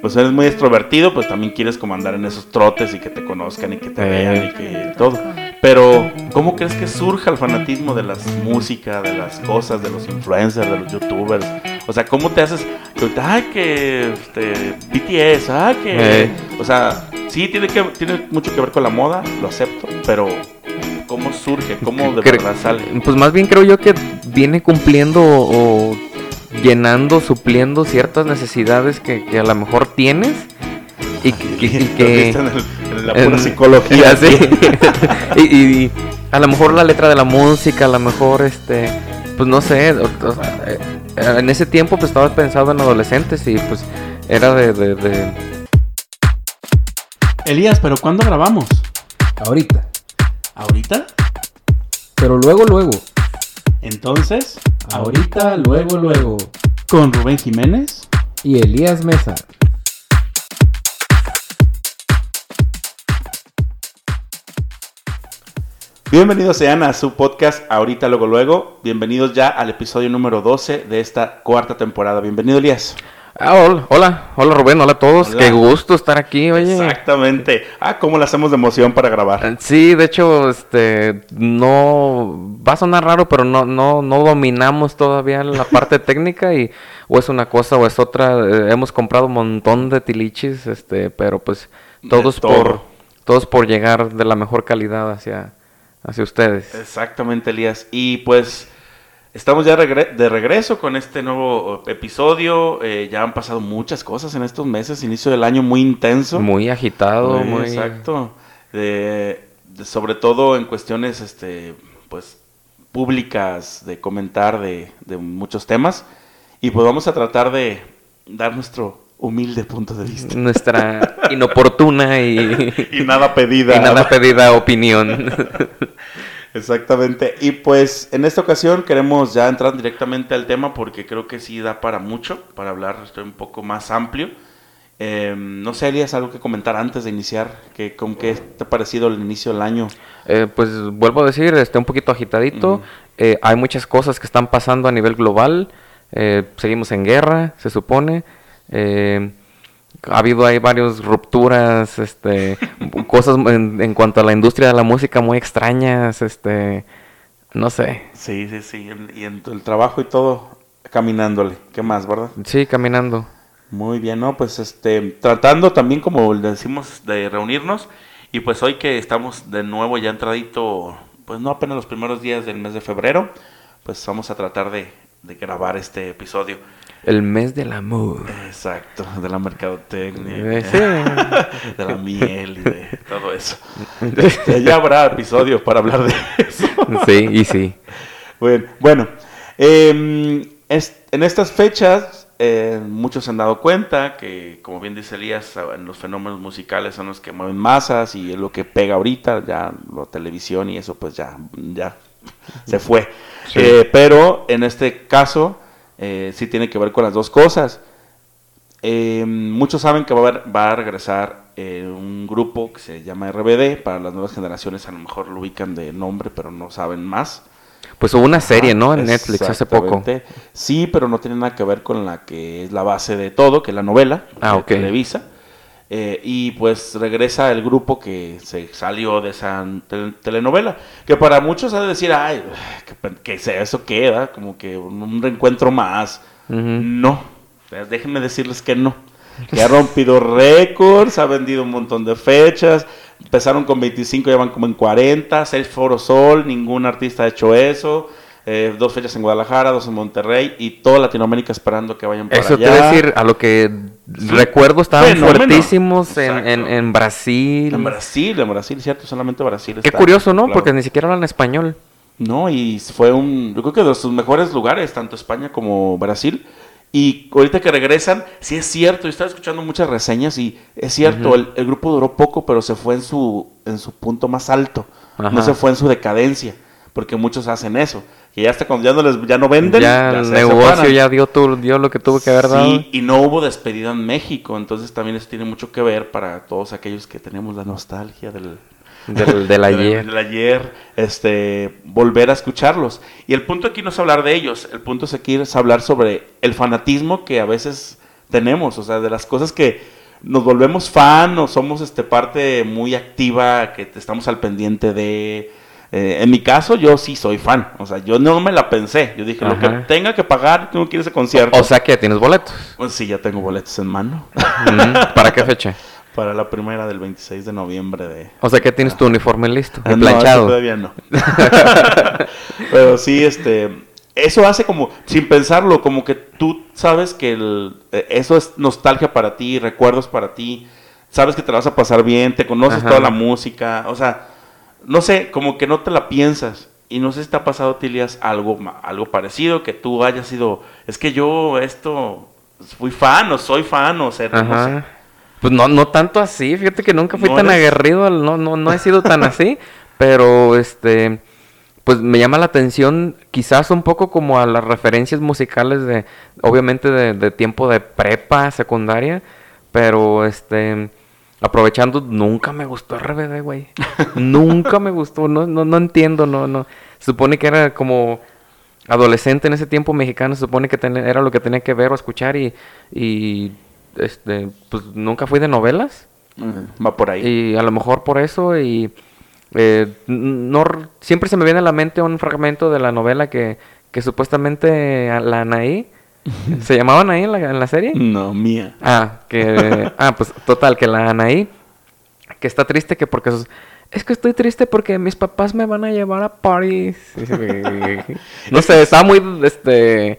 pues eres muy extrovertido, pues también quieres como andar en esos trotes y que te conozcan y que te vean y que todo. Pero, ¿cómo crees que surja el fanatismo de las música, de las cosas, de los influencers, de los youtubers? O sea, ¿cómo te haces? Ay, que este, BTS, ah, que. Eh. O sea, sí, tiene, que, tiene mucho que ver con la moda, lo acepto, pero ¿cómo surge? ¿Cómo de Cre- verdad sale? Pues más bien creo yo que viene cumpliendo o llenando, supliendo ciertas necesidades que, que a lo mejor tienes y que... y- que- en, el- en la pura en- psicología. Sé. y, y- y a lo mejor la letra de la música, a lo mejor este, pues no sé, o- o sea, eh, en ese tiempo pues estaba pensado en adolescentes y pues era de, de- de- Elías, ¿pero cuándo grabamos? Ahorita. ¿Ahorita? Pero luego, luego. Entonces, Ahorita, luego, luego. con Rubén Jiménez. Y Elías Mesa. Bienvenidos sean a su podcast Ahorita Luego Luego. Bienvenidos ya al episodio número 12 de esta cuarta temporada. Bienvenido Elías. Ah, hola, hola, hola Rubén, hola a todos, Hola. qué gusto estar aquí, oye. Exactamente. Ah, cómo la hacemos de emoción para grabar. Sí, de hecho, este, no, va a sonar raro, pero no, no, no dominamos todavía la parte técnica y o es una cosa o es otra. eh, hemos comprado un montón de tilichis, este, pero pues todos todo. por, todos por llegar de la mejor calidad hacia, hacia ustedes. Exactamente Elías. Y pues estamos ya de regreso con este nuevo episodio. Eh, ya han pasado muchas cosas en estos meses. Inicio del año muy intenso. Muy agitado, Muy muy. Exacto. Sobre todo en cuestiones, este, pues, públicas, de comentar de, de muchos temas. Y pues vamos a tratar de dar nuestro humilde punto de vista. Nuestra inoportuna y, Y nada pedida. y nada pedida opinión. Exactamente. Y pues en esta ocasión queremos ya entrar directamente al tema porque creo que sí da para mucho, para hablar esto un poco más amplio. Eh, no sé, Elias, algo que comentar antes de iniciar, que, ¿con qué te ha parecido el inicio del año? Eh, pues vuelvo a decir, está un poquito agitadito. Ujú. Eh, hay muchas cosas que están pasando a nivel global. Eh, seguimos en guerra, se supone. Ha habido ahí varias rupturas, este, cosas en, en cuanto a la industria de la música muy extrañas, este, no sé. Sí, sí, sí. Y en el trabajo y todo caminándole. ¿Qué más, verdad? Sí, caminando. Muy bien, ¿no? Pues este, tratando también, como decimos, de reunirnos. Y pues hoy que estamos de nuevo ya entradito, pues no apenas los primeros días del mes de febrero, pues vamos a tratar de, de grabar este episodio. El mes del amor. Exacto, de la mercadotecnia, Eh, sí. de la miel y de todo eso. Este, ya habrá episodios para hablar de eso. Sí, y sí. Bueno, bueno em, es- en estas fechas eh, muchos se han dado cuenta que, como bien dice Elías, en los fenómenos musicales son los que mueven masas y es lo que pega ahorita, ya la televisión y eso pues ya, ya se fue. Sí. Eh, pero en este caso eh, sí tiene que ver con las dos cosas. Eh, muchos saben que va a, haber- va a regresar eh, un grupo que se llama RBD, para las nuevas generaciones a lo mejor lo ubican de nombre, pero no saben más. Pues hubo una serie, ¿no? En Ah, Netflix hace poco. Sí, pero no tiene nada que ver con la que es la base de todo, que es la novela Ah. Televisa. Eh, y pues regresa el grupo que se salió de esa tel- telenovela. Que para muchos ha de decir, ay, que, que sea eso queda, como que un, reencuentro más. No, pues, déjenme decirles que no. Que ha rompido récords, ha vendido un montón de fechas. Empezaron con 25, ya van como en 40. Seis Foro Sol, ningún artista ha hecho eso. Eh, dos fechas en Guadalajara, dos en Monterrey y toda Latinoamérica esperando que vayan para Eso te allá. voy a decir, a lo que recuerdo estaban fuertísimos en, en, en Brasil. En Brasil, en Brasil, cierto, solamente Brasil. Qué está, curioso, ¿no? claro. Porque ni siquiera hablan español. No, y fue un, yo creo que de sus mejores lugares, tanto España como Brasil. Y ahorita que regresan, sí es cierto, yo estaba escuchando muchas reseñas y es cierto, el, el grupo duró poco, pero se fue en su, en su punto más alto, no se fue en su decadencia, porque muchos hacen eso, que ya hasta cuando ya no, les, ya no venden, ya el negocio separan. ya dio, tu- dio lo que tuvo que haber dado. Sí, y no hubo despedida en México, entonces también eso tiene mucho que ver para todos aquellos que tenemos la nostalgia del, Del, del del- ayer. del ayer, este, volver a escucharlos. Y el punto aquí no es hablar de ellos, el punto es aquí es hablar sobre el fanatismo que a veces tenemos, o sea, de las cosas que nos volvemos fan o somos este parte muy activa, que estamos al pendiente de... eh, en mi caso, yo sí soy fan, o sea, yo no me la pensé, yo dije, lo que tenga que pagar, tengo que ir a ese concierto. O sea que tienes boletos. pues sí, ya tengo boletos en mano ¿Para qué fecha? para la primera del 26 de noviembre de... O sea que tienes tu uniforme listo, Ah, no, planchado. todavía no. Pero sí, este, eso hace como, sin pensarlo, como que tú sabes que el- eh, eso es nostalgia para ti, recuerdos para ti, sabes que te la vas a pasar bien, te conoces Ajá. toda la música, o sea, no sé, como que no te la piensas. Y no sé si te ha pasado, Tilias, algo, algo parecido, que tú hayas sido, es que yo esto, fui fan o soy fan o ser, no sé. Pues no, no tanto así, fíjate que nunca fui ¿No tan eres? aguerrido, no, no, no he sido tan así, pero este, pues me llama la atención quizás un poco como a las referencias musicales de, obviamente de, de tiempo de prepa, secundaria, pero este, aprovechando, nunca me gustó RBD, güey, nunca me gustó, no, no, no entiendo, no, no, se supone que era como adolescente en ese tiempo mexicano, se supone que ten- era lo que tenía que ver o escuchar y, y este, pues nunca fui de novelas. Va por ahí. y a lo mejor por eso y eh, no siempre se me viene a la mente un fragmento de la novela que, que supuestamente la Anaí se llamaba Anaí en la, en la serie No, mía. ah que ah pues total que la Anaí que está triste que porque sus- es que estoy triste porque mis papás me van a llevar a París. no sé, estaba muy este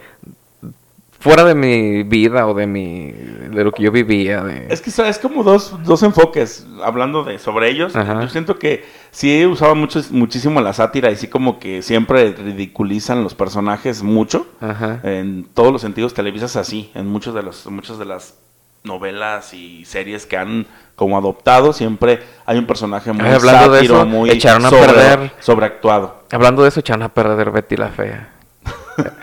fuera de mi vida o de mi de lo que yo vivía. de- Es que es como dos, dos enfoques, hablando de sobre ellos. Ajá. Yo siento que sí usaba mucho, muchísimo la sátira y sí como que siempre ridiculizan los personajes mucho. Ajá. En todos los sentidos, Televisa es así. En muchos de los, muchas de las novelas y series que han como adoptado, siempre hay un personaje muy Ay, hablando de sátiro, eso, muy echaron a sobre- perder- sobreactuado. Hablando de eso, echaron a perder Betty la fea.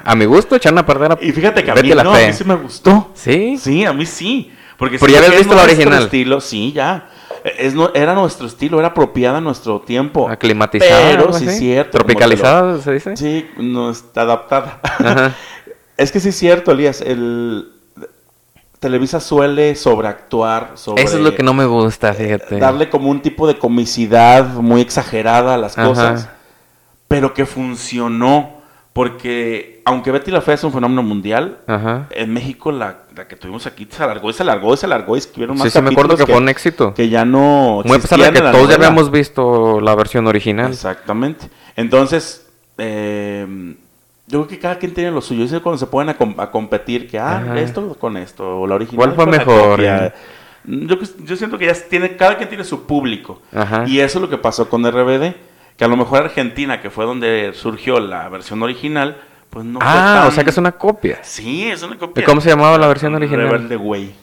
A mi gusto, echaron a perder a Y fíjate que a mí, no, a mí sí me gustó. ¿Sí? Sí, a mí sí. Porque Pero ya habías visto la nuestro original. estilo, sí, ya. Es, no, era nuestro estilo, era apropiada a nuestro tiempo. Aclimatizada. Pero sí así. cierto. Tropicalizada, se dice. Sí, no está adaptada. Ajá. es que sí es cierto, Elías. El Televisa suele sobreactuar. Sobre, Eso es lo que no me gusta, fíjate. Darle como un tipo de comicidad muy exagerada a las Ajá. cosas. Pero que funcionó. Porque aunque Betty la Fea es un fenómeno mundial, Ajá. en México la, la que tuvimos aquí se alargó y se alargó y se alargó y escribieron más Sí, sí, me acuerdo que, fue un éxito. que ya no Muy a pesar de que todos ya habíamos visto la versión original. Exactamente. Entonces, eh, yo creo que cada quien tiene lo suyo. Es cuando se ponen a, com- a competir que, ah, Ajá. esto con esto, o la original ¿Cuál fue con mejor? copia. Yo, yo siento que ya tiene, cada quien tiene su público. Ajá. Y eso es lo que pasó con RBD. Que a lo mejor Argentina, que fue donde surgió la versión original, pues no fue ah, tan- o sea que es una copia. Sí, es una copia. ¿Y cómo se llamaba la versión original? Rebelde Way.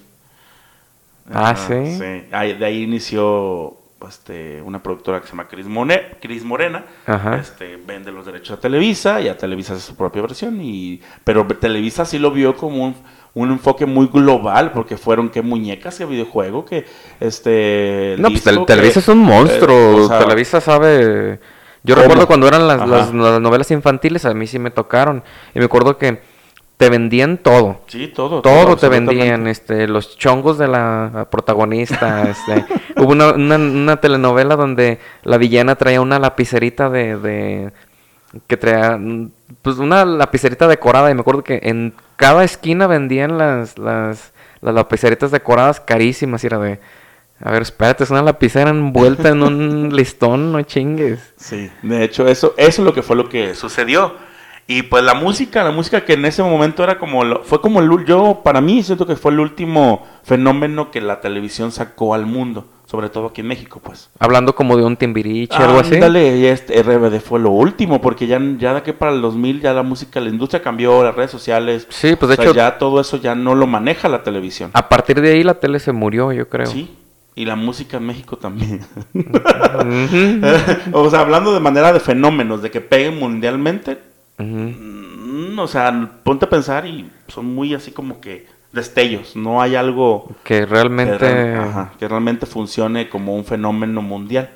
Ah, Ajá, ¿sí? Ahí- de ahí inició este, una productora que se llama Cris, Mone- Cris Morena. Ajá. Este, vende los derechos a Televisa y a Televisa hace su propia versión. Y, pero Televisa sí lo vio como un, un enfoque muy global porque fueron que muñecas, que videojuego, que este... No, pues disco, que- Televisa es un monstruo. eh, o sea, Televisa sabe. Yo ¿Cómo? recuerdo cuando eran las, Ajá. las- las novelas infantiles, a mí sí me tocaron. Y me acuerdo que te vendían todo. Sí, todo. Todo te vendían, este, los chongos de la protagonista, este, hubo una, una, una telenovela donde la villana traía una lapicerita de, de que traía, pues una lapicerita decorada y me acuerdo que en cada esquina vendían las, las, las lapiceritas decoradas carísimas y era de, a ver, espérate, es una lapicera envuelta en un listón, no chingues. Sí, de hecho, eso, eso es lo que fue lo que sucedió. Y pues la música, la música que en ese momento era como, lo- fue como el, yo, para mí siento que fue el último fenómeno que la televisión sacó al mundo, sobre todo aquí en México, pues. Hablando como de un timbiriche, algo así. Ándale, y este RBD fue lo último, porque ya, ya de que para el 2000 ya la música, la industria cambió, las redes sociales. Sí, pues de o sea, hecho, ya todo eso ya no lo maneja la televisión. a partir de ahí la tele se murió, yo creo. Sí, y la música en México también. O sea, hablando de manera de fenómenos, de que peguen mundialmente, Mm, o sea, ponte a pensar y son muy así como que destellos. No hay algo Que que, realmente... ajá, que realmente funcione como un fenómeno mundial.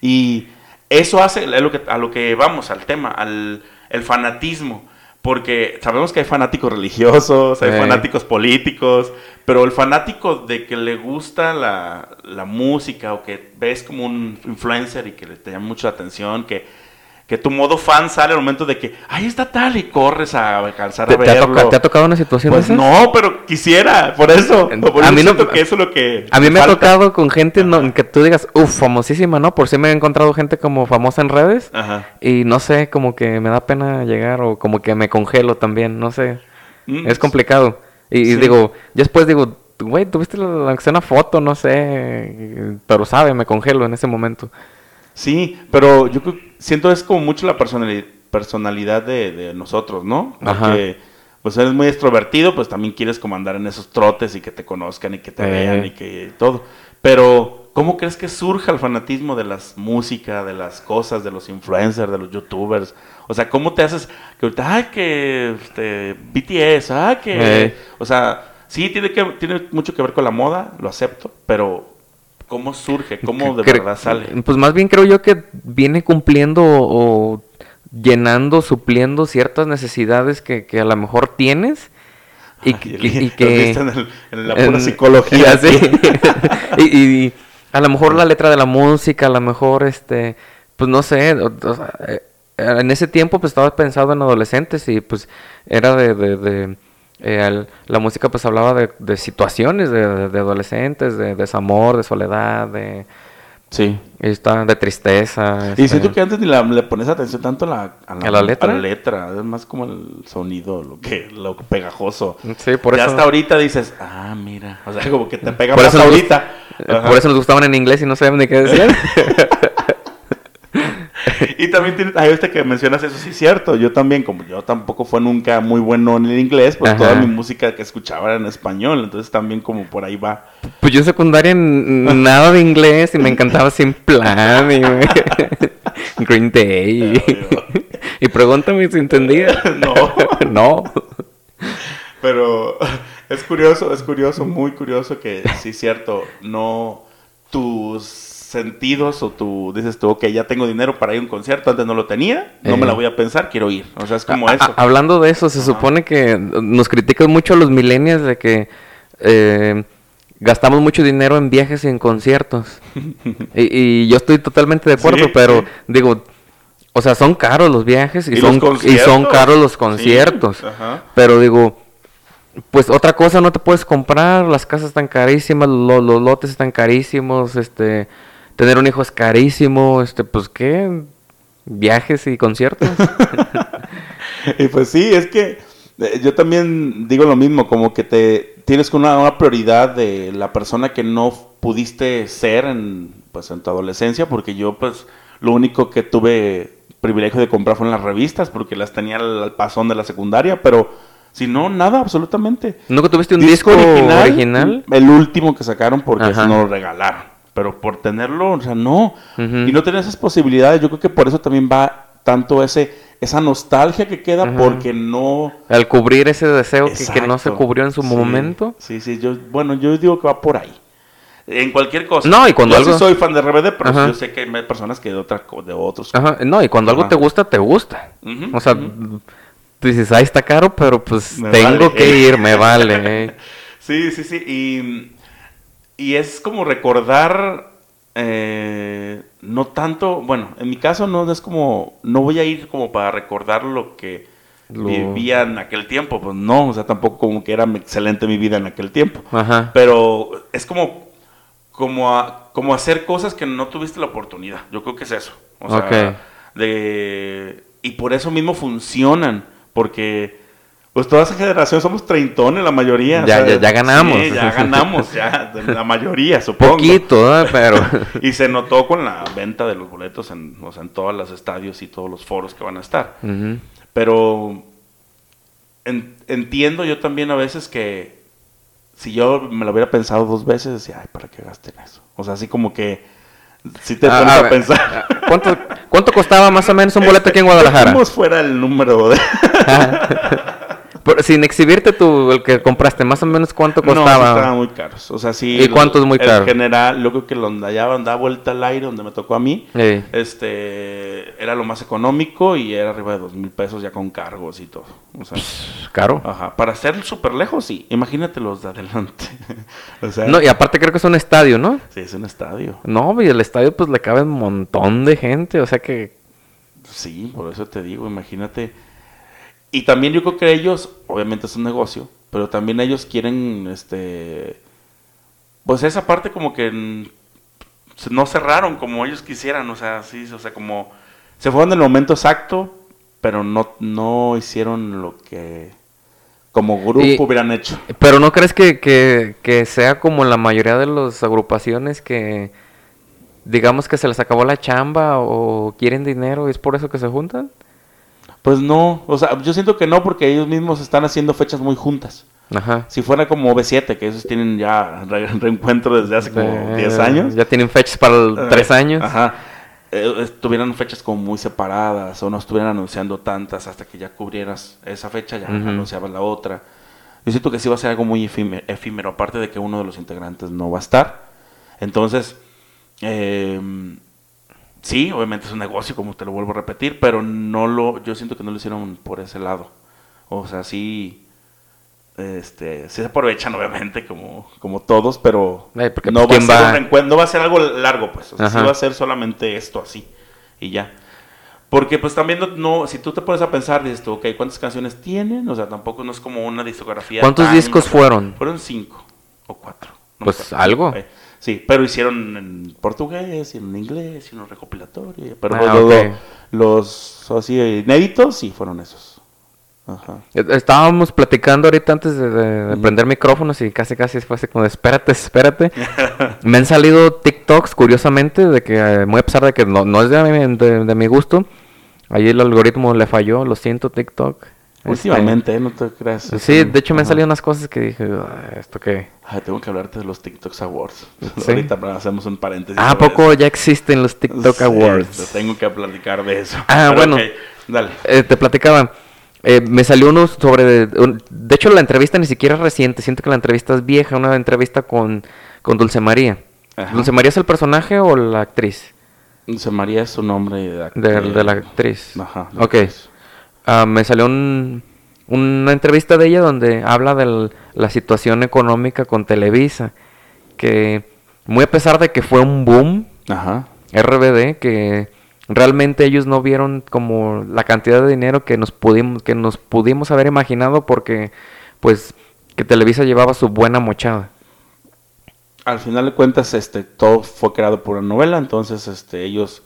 Y eso hace a lo que, a lo que vamos, al tema, al el fanatismo. porque sabemos que hay fanáticos religiosos, hay fanáticos políticos, pero el fanático de que le gusta la, la música o que ves como un influencer y que le te llama mucho la atención, que, que tu modo fan sale al momento de que, ahí está tal y corres a alcanzar ¿Te, a te ha verlo. te ha tocado una situación Pues esas? no, pero quisiera, por eso. Por a mí no- que eso es lo que A mí me ha tocado con gente no, que tú digas, uff, famosísima, ¿no? Por si me he encontrado gente como famosa en redes. Ajá. Y no sé, como que me da pena llegar o como que me congelo también, no sé. Mm, Es complicado. Y, y Sí. digo, ya después digo, güey, tuviste la, la- una foto, no sé. Pero sabe, me congelo en ese momento. Sí, pero yo siento es como mucho la personali- personalidad de, de nosotros, ¿no? Ajá. Porque pues eres muy extrovertido, pues también quieres como andar en esos trotes y que te conozcan y que te Eh. vean y que todo. Pero, ¿cómo crees que surja el fanatismo de las música, de las cosas, de los influencers, de los youtubers? O sea, ¿cómo te haces que ahorita, ay, que este, BTS, ay, que... Eh. O sea, sí, tiene, que, tiene mucho que ver con la moda, lo acepto, pero ¿cómo surge? ¿Cómo de Cre- verdad sale? Pues más bien creo yo que viene cumpliendo o, llenando, supliendo ciertas necesidades que, que a lo mejor tienes. Y, Ay, que- y en, el- en la pura en- psicología. sí. y, y a lo mejor la letra de la música, a lo mejor este, pues no sé, o- o sea, eh, en ese tiempo pues estaba pensado en adolescentes y pues era de, de, de, eh, el- la música pues hablaba de, de situaciones de, de- de adolescentes, de desamor, de soledad, de, Sí. está, de tristeza. Y este, siento que antes ni la- le pones atención tanto a la, ¿A la letra? a la letra. Es más como el sonido, lo que lo pegajoso. Sí, por ya eso. hasta ahorita dices, ah, mira. O sea, como que te pega Por más eso ahorita. eh. Por eso nos gustaban en inglés y no sabían ni qué decían. Y también tienes, ay, este que mencionas eso, sí es cierto. Yo también, como yo tampoco fue nunca muy bueno en el inglés, pues Ajá. toda mi música que escuchaba era en español. Entonces también como por ahí va. Pues yo secundaria nada de inglés y me encantaba sin plan y Green Day. Y, y pregúntame si entendía. No. no. Pero es curioso, es curioso, muy curioso que sí es cierto, no tus sentidos o tú dices tú, ok, ya tengo dinero para ir a un concierto, antes no lo tenía, no Eh. me la voy a pensar, quiero ir. O sea, es como A- eso. a- hablando de eso, se supone que nos critican mucho a los millennials de que eh, gastamos mucho dinero en viajes y en conciertos. y, y yo estoy totalmente de acuerdo, Sí, pero sí. digo, o sea, son caros los viajes y, ¿Y son, los y son caros los Sí, conciertos. ajá. Pero digo, pues otra cosa no te puedes comprar, las casas están carísimas, lo- los lotes están carísimos, este, tener un hijo es carísimo, este, pues qué, viajes y conciertos. Y pues sí, es que eh, yo también digo lo mismo, como que te tienes una, una prioridad de la persona que no pudiste ser en, pues, en tu adolescencia, porque yo pues lo único que tuve privilegio de comprar fueron las revistas, porque las tenía al, al pasón de la secundaria, pero si no, nada, absolutamente. ¿Nunca tuviste un disco, original? El último que sacaron porque no lo regalaron. Pero por tenerlo, o sea, no. Y no tener esas posibilidades, yo creo que por eso también va tanto ese esa nostalgia que queda Ajá. porque no... Al cubrir ese deseo que, que no se cubrió en su Sí, momento. Sí, sí, yo, bueno, yo digo que va por ahí. En cualquier cosa. No, y cuando yo sí algo- soy fan de RBD, pero Ajá. yo sé que hay personas que de, otra, de otros. Ajá, no, y cuando algo te gusta, te gusta. O sea, tú dices, ahí está caro, pero pues Me tengo vale. que ir, me vale. eh". Sí, sí, sí. Y, y es como recordar, eh, no tanto, bueno, en mi caso no es como, no voy a ir como para recordar lo que Lo- vivía en aquel tiempo, pues no, o sea, tampoco como que era excelente mi vida en aquel tiempo. Ajá. Pero es como, como, a- como hacer cosas que no tuviste la oportunidad. Yo creo que es eso. O sea, de, y por eso mismo funcionan, porque pues toda esa generación somos treintones la mayoría. Ya- ya- ya ganamos. Sí, ya ganamos, ya, la mayoría, supongo. Poquito, ¿eh? pero... Y se notó con la venta de los boletos en, o sea, en todos los estadios y todos los foros que van a estar. Pero en- entiendo yo también a veces que si yo me lo hubiera pensado dos veces, decía, ay, ¿para qué gasten eso? O sea, así como que si te Ah, pones a pensar. ¿Cuánto, ¿Cuánto costaba más o menos un boleto aquí en Guadalajara? Dejemos fuera el número de... Sin exhibirte tú, el que compraste, más o menos cuánto No, sí costaba. estaban muy caros. O sea, sí. ¿Y cuánto es muy caro? general, lo creo que donde allá da vuelta al aire, donde me tocó a mí, Ey. este, era lo más económico y era arriba de dos mil pesos ya con cargos y todo. O sea, Caro. ajá. Para ser súper lejos, sí. Imagínate los de adelante. o sea, No, y aparte creo que es un estadio, ¿no? sí, es un estadio. No, y el estadio pues le cabe un montón de gente, o sea que... Sí, por eso te digo, imagínate. Y también yo creo que ellos, obviamente es un negocio, pero también ellos quieren, este, pues esa parte como que no cerraron como ellos quisieran, o sea, sí, o sea, como se fueron en el momento exacto, pero no, no hicieron lo que como grupo Y- hubieran hecho. Pero ¿no crees que, que, que sea como la mayoría de las agrupaciones que digamos que se les acabó la chamba o quieren dinero y es por eso que se juntan? Pues no, o sea, yo siento que no porque ellos mismos están haciendo fechas muy juntas. Ajá. Si fuera como B7, que esos tienen ya re- reencuentro desde hace como Eh, 10 años. Ya tienen fechas para el- Eh, tres años. Ajá. Eh, estuvieran fechas como muy separadas o no estuvieran anunciando tantas hasta que ya cubrieras esa fecha, ya Ujú. anunciabas la otra. Yo siento que sí va a ser algo muy efímero, efímero, aparte de que uno de los integrantes no va a estar. Entonces, eh, sí, obviamente es un negocio, como te lo vuelvo a repetir, pero no lo, yo siento que no lo hicieron por ese lado. O sea, sí, este, sí se aprovechan obviamente como, como todos, pero Eh, porque, no, va a ¿quién ser va? un reencuentro, no va a ser algo largo, pues. O sea, sí va a ser solamente esto así y ya. Porque pues también no, no- si tú te pones a pensar, dices tú, ok, ¿cuántas canciones tienen? O sea, tampoco no es como una discografía. ¿Cuántos tan- discos fueron? Fueron cinco o cuatro. no Pues, algo. Eh, Sí, pero hicieron en portugués, y en inglés, y en un recopilatorio. Pero Ah, lo- ok. los así inéditos sí fueron esos. Ajá. Eh, Estábamos platicando ahorita antes de, prender micrófonos y casi casi fue así como de, espérate, espérate. Me han salido TikToks, curiosamente, de que eh, muy a pesar de que no, no es de, mi- de- de mi gusto, ahí el algoritmo le falló, lo siento TikTok. Este, Últimamente, ¿eh? no te creas. sí, de hecho me han salido unas cosas que dije, "Ah, ¿esto qué? Ay, tengo que hablarte de los TikToks Awards. Sí. Ahorita hacemos un paréntesis. Ah, ¿a poco ya existen los TikTok Sí, Awards? te tengo que platicar de eso. Ah, Pero, bueno. dale. Eh, te platicaba. eh, me salió uno sobre... un- de hecho, la entrevista ni siquiera es reciente. Siento que la entrevista es vieja. Una entrevista con, con Dulce María. Ajá. ¿Dulce María es el personaje o la actriz? Dulce María es su nombre de, De, de la actriz. Ajá. Ok. actriz. Ah, me salió un- una entrevista de ella donde habla de la situación económica con Televisa. Que muy a pesar de que fue un boom, Ajá. RBD que realmente ellos no vieron como la cantidad de dinero que nos pudimos que nos pudimos haber imaginado porque pues que Televisa llevaba su buena mochada. Al final de cuentas, este, todo fue creado por una novela, entonces este, ellos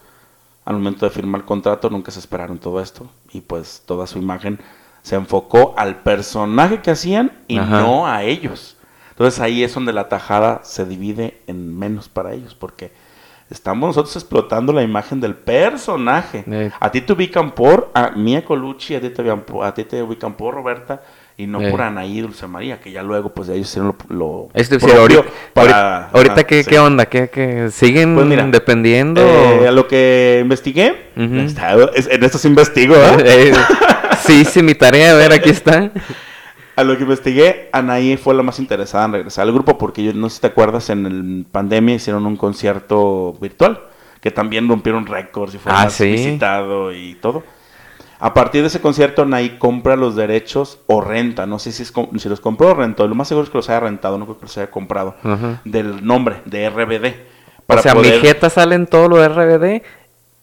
al momento de firmar el contrato nunca se esperaron todo esto y pues toda su imagen se enfocó al personaje que hacían y Ajá. no a ellos. Entonces ahí es donde la tajada se divide en menos para ellos porque estamos nosotros explotando la imagen del personaje. Eh. A ti te ubican por a Mia Colucci, a ti te a ti te ubican por Roberta y no Eh. por Anaí y Dulce María, que ya luego pues ellos hicieron lo, propio ahorita, para- ahorita, ajá, ¿qué, sí. qué onda? ¿Qué, qué- siguen Pues mira, dependiendo? Eh, a lo que investigué, Ujú. está- es- en esto se investigo, ¿eh? Eh, sí, sí, mi tarea, a ver, aquí está. A lo que investigué, Anaí fue la más interesada en regresar al grupo porque yo no sé si te acuerdas, en el pandemia hicieron un concierto virtual que también rompieron récords y fue Ah, más sí. visitado y todo. A partir de ese concierto, Anaí compra los derechos o renta, no sé si, es si los compró o rentó, lo más seguro es que los haya rentado, no creo que los haya comprado, del nombre, de RBD. o sea, mi jeta sale en todo lo de RBD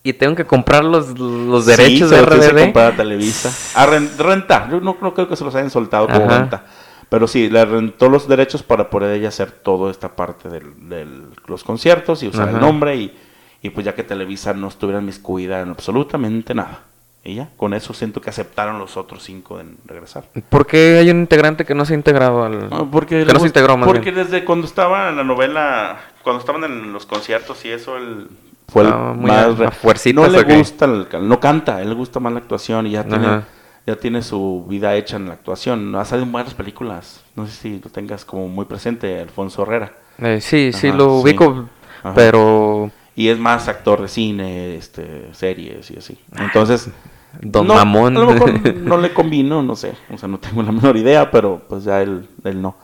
y tengo que comprar los, los derechos de tienes que RBD. comprar a Televisa. A ren- rentar. Yo no, no creo que se los hayan soltado como Ajá. renta. Pero sí, le rentó los derechos para poder ella hacer toda esta parte de los conciertos y usar el nombre. Y, y pues ya que Televisa no estuviera inmiscuida en absolutamente nada. Y ya, con eso siento que aceptaron los otros cinco en regresar. ¿Por qué hay un integrante que no se ha integrado al... Ah, porque que no se integró más Porque bien? desde cuando estaba en la novela, cuando estaban en los conciertos y eso, él fue el Ah, muy más... re- a fuercitas, no le gusta, el no canta, él le gusta más la actuación y ya tiene, ya tiene su vida hecha en la actuación. Ha salido en buenas películas, no sé si lo tengas como muy presente, Alfonso Herrera. Eh, sí, sí, Ajá, lo sí. ubico, Ajá. pero... Y es más actor de cine, este, series y así. Entonces, Don no, Mamón. A lo mejor no le convino, no sé. O sea, no tengo la menor idea, pero pues ya él, él no.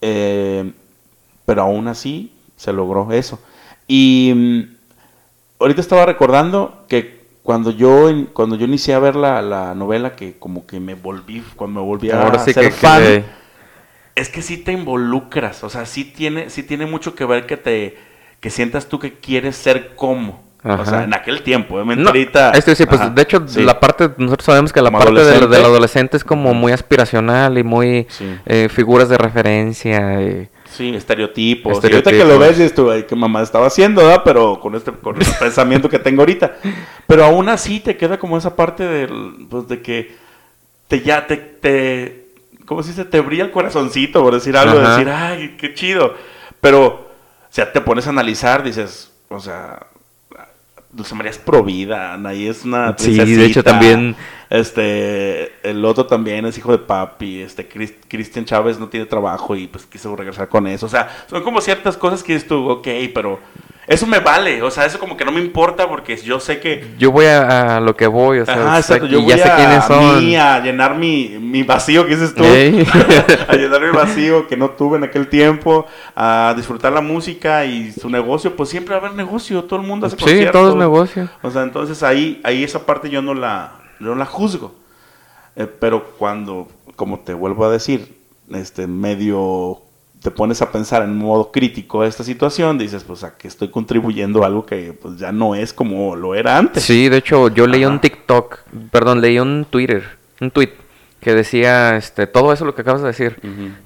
Eh, pero aún así se logró eso. Y mm, ahorita estaba recordando que cuando yo cuando yo inicié a ver la, la novela, que como que me volví, cuando me volví a Ahora sí ser que fan, es que sí te involucras, o sea, sí tiene, sí tiene mucho que ver que te que sientas tú que quieres ser como. O Ajá. sea, en aquel tiempo, obviamente No, ahorita. esto sí, pues ajá, de hecho, sí. la parte, nosotros sabemos que la Como parte del, adolescente. del adolescente es como muy aspiracional y muy Sí. eh, figuras de referencia. y- Sí, estereotipos. Estereotipos. Y ahorita que lo ves, tú, "Ay, qué mamá estaba haciendo, ¿verdad? Pero con este, con este pensamiento que tengo ahorita. Pero aún así te queda como esa parte del, pues, de que te ya, te, te, ¿cómo se dice? Te brilla el corazoncito por decir algo, Ajá. decir, ay, qué chido. Pero, o sea, te pones a analizar, dices, o sea, Dulce María es provida, Anaí es una Sí, de hecho, princesita, también- Este, el otro también es hijo de papi, este, Cris- Cristian Chávez no tiene trabajo y pues quiso regresar con eso, o sea, son como ciertas cosas que dices tú, ok, pero eso me vale, o sea, eso como que no me importa porque yo sé que... Yo voy a, a lo que voy, o sea, Ajá, sé- exacto, yo y voy ya sé a, quiénes son. mí a llenar mi, mi vacío que dices tú, a llenar mi vacío que no tuve en aquel tiempo, a disfrutar la música y su negocio, pues siempre va a haber negocio, todo el mundo hace Sí, conciertos. todo es negocio. O sea, entonces ahí, ahí esa parte yo no la, yo no la juzgo. Eh, pero cuando, como te vuelvo a decir, este medio te pones a pensar en modo crítico a esta situación, dices, pues a que estoy contribuyendo a algo que pues ya no es como lo era antes. Sí, de hecho, yo leí Ajá. un TikTok, perdón, leí un Twitter, un tweet que decía, este, todo eso lo que acabas de decir,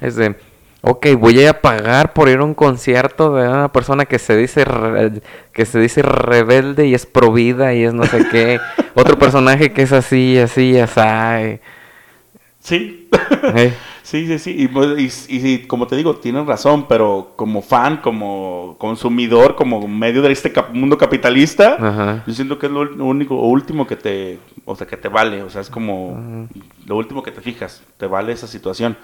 es de, ok, voy a pagar por ir a un concierto de una persona que se dice, re- que se dice rebelde y es provida y es no sé qué, otro personaje que es así, así, así. Sí. Sí, sí, sí. Y, pues, y- y como te digo, tienes razón, pero como fan, como consumidor, como medio de este cap- mundo capitalista, Ajá. yo siento que es lo único o último que te, o sea, que te vale. O sea, es como lo último que te fijas, te vale esa situación.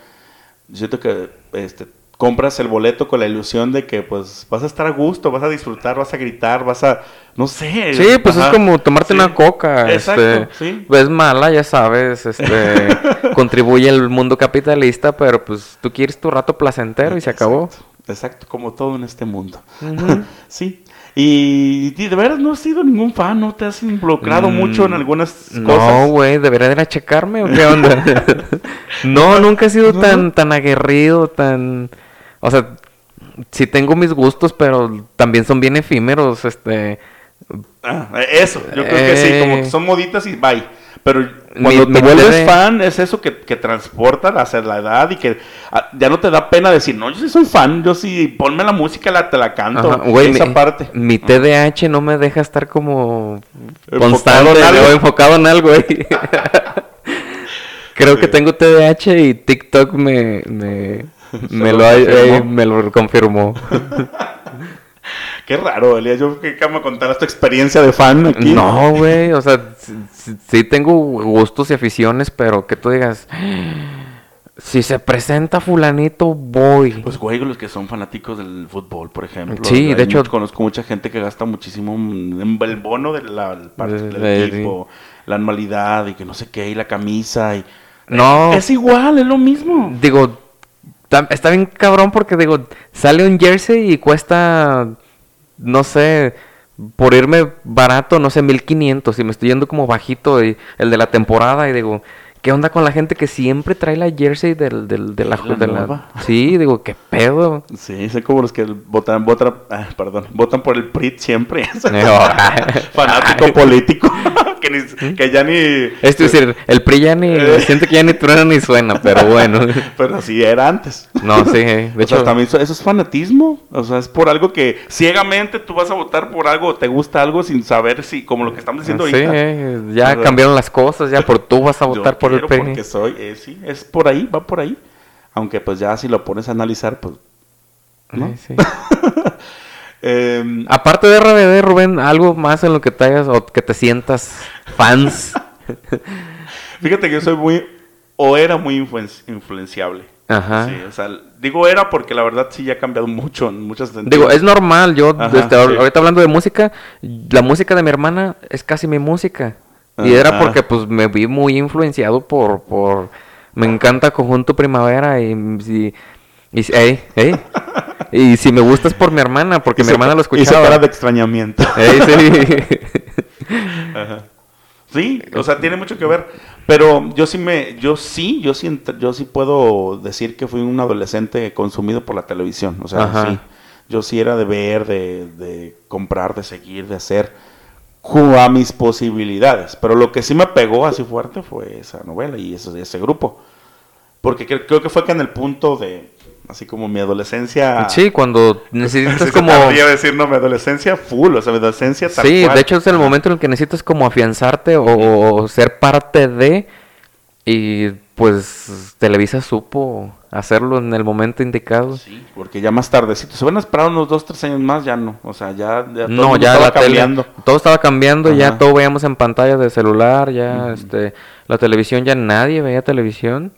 Yo siento que este, compras el boleto con la ilusión de que pues vas a estar a gusto, vas a disfrutar, vas a gritar, vas a, no sé. Sí, pues Ajá. es como tomarte Sí. una coca. Exacto, este, sí. Es mala, ya sabes, este, contribuye al mundo capitalista, pero pues tú quieres tu rato placentero y se acabó. Exacto, como todo en este mundo. Sí. Y, y de veras no has sido ningún fan, no te has involucrado Mm, mucho en algunas No, cosas. güey, ¿debería de ir a checarme o qué onda? no, nunca he sido No. tan, tan aguerrido, tan... O sea, sí tengo mis gustos, pero también son bien efímeros, este... Ah, eso, yo creo que sí, como Eh. que son moditas y bye. Pero cuando mi te vuelves fan, es eso que, que transporta hacia la edad y que ah, ya no te da pena decir, no, yo sí soy fan, yo sí, ponme la música, la, te la canto. Ajá, güey, esa mi, parte. mi TDAH no me deja estar como Enfocado constante en algo. o enfocado en algo, güey. Creo que tengo TDAH y TikTok me, me, me lo eh, me lo confirmó. Qué raro, Elías, yo que me contaras tu experiencia de fan aquí. No, güey, o sea, sí, tengo gustos y aficiones, pero que tú digas, si se presenta fulanito, voy. Pues, güey, los que son fanáticos del fútbol, por ejemplo. Sí, Hay de hecho- mucho- conozco mucha gente que gasta muchísimo en el bono del, la- el par- De- del de- equipo, la anualidad y que no sé qué, y la camisa. y No. Es igual, es lo mismo. Digo, está bien cabrón porque digo, sale un jersey y cuesta, no sé, por irme barato, no sé, 1500 y me estoy yendo como bajito y el de la temporada y digo, ¿qué onda con la gente que siempre trae la jersey del, del, de la, La de la- nueva. Sí, digo, ¿qué pedo? Sí, son como los que votan, votan, ah, perdón, votan por el PRIT siempre. Fanático político. que, ni- que ya ni. Es decir, el PRI ya ni, Eh. siento que ya ni truena ni suena, pero bueno. Pero así era antes. No, sí, de o sea, hecho, también eso, eso es fanatismo. O sea, es por algo que ciegamente tú vas a votar por algo, te gusta algo sin saber si, como lo que estamos diciendo sí, ahorita. eh, ya ¿Verdad? cambiaron las cosas, ya por tú vas a Yo votar por el PRI. Porque soy, eh, sí, es por ahí, va por ahí. Aunque pues ya si lo pones a analizar, pues. ¿no? Eh, sí. Em, Aparte de RBD, Rubén, algo más en lo que te o que te sientas fans. fíjate que yo soy muy, o era muy influen- influenciable. Ajá. Sí, o sea, digo era porque la verdad sí ya ha cambiado mucho en muchos sentidos. Digo, es normal, yo Ajá, este, ahor- sí. ahorita hablando de música, la música de mi hermana es casi mi música. Y era porque pues me vi muy influenciado por, por me encanta Conjunto Primavera y, y, y- ey, ey. y si me gusta es por mi hermana, porque mi hermana lo escuchaba. cara de extrañamiento. Ey, sí. Ajá. Sí, o sea, tiene mucho que ver. Pero yo sí me, yo sí, yo sí, yo sí puedo decir que fui un adolescente consumido por la televisión. O sea, Ajá. sí. Yo sí era de ver, de, de comprar, de seguir, de hacer a mis posibilidades. Pero lo que sí me pegó así fuerte fue esa novela y ese, ese grupo. Porque cre- creo que fue que en el punto de, así como mi adolescencia... Sí, cuando necesitas como... Podría decir, no, mi adolescencia full, o sea, mi adolescencia tal Sí, cual. de hecho es el momento en el que necesitas como afianzarte o, o ser parte de y pues Televisa supo hacerlo en el momento indicado. Sí, porque ya más tardecito. Se van a esperar unos dos, tres años más, ya no. O sea, ya, ya todo No, ya estaba la cambiando. tele, todo estaba cambiando, ya todo veíamos en pantalla de celular, ya este, la televisión ya nadie veía televisión.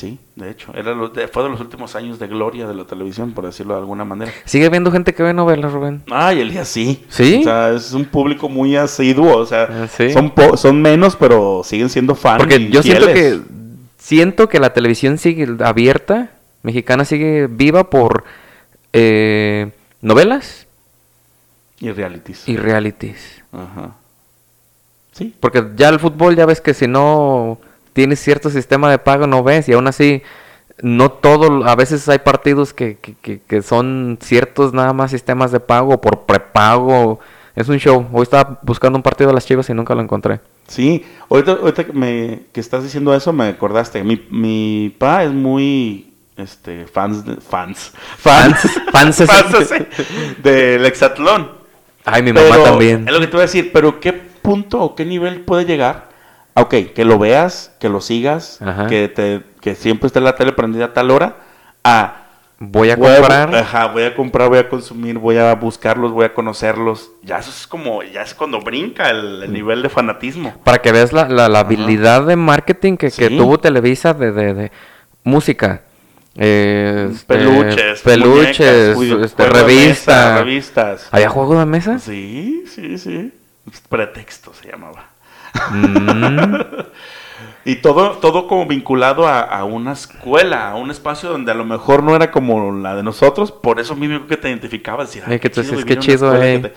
Sí, de hecho. Era lo- de- fue de los últimos años de gloria de la televisión, por decirlo de alguna manera. Sigue viendo gente que ve novelas, Rubén. Ay, Elías, sí. ¿Sí? O sea, es un público muy asiduo. O sea, Ah, sí. son, po- son menos, pero siguen siendo fans. Porque yo siento que siento que la televisión sigue abierta, mexicana sigue viva por eh, novelas Y realities. y realities. Ajá. Sí. Porque ya el fútbol ya ves que si no tienes cierto sistema de pago no ves y aún así no todo, a veces hay partidos que, que, que- que son ciertos nada más sistemas de pago por prepago. Es un show. Hoy estaba buscando un partido de las Chivas y nunca lo encontré. Sí, ahorita, ahorita que, me, que estás diciendo eso me acordaste. Mi, mi pa es muy este fans fans Fans, fans, fans, del hexatlón. Ay, mi Pero, mamá también. Es lo que te voy a decir, pero ¿qué punto o qué nivel puede llegar? Ok, que lo veas, que lo sigas, Ajá. que te que siempre esté la tele prendida a tal hora, a Voy a voy comprar. ajá, voy a comprar, voy a consumir, voy a buscarlos, voy a conocerlos. Ya eso es como, ya es cuando brinca el, el nivel de fanatismo. Para que veas la, la- la habilidad de marketing que, que tuvo Televisa de, de- de música. eh, este, Peluches, peluches, muñecas, este, mesa, revista. revistas. ¿Había juego de mesa? Sí, sí, sí. Pretexto se llamaba. Mm. Y todo, todo como vinculado a, a una escuela, a un espacio donde a lo mejor no era como la de nosotros, por eso mismo que te identificabas. Decir, Ay, que tú chido, eh. que te-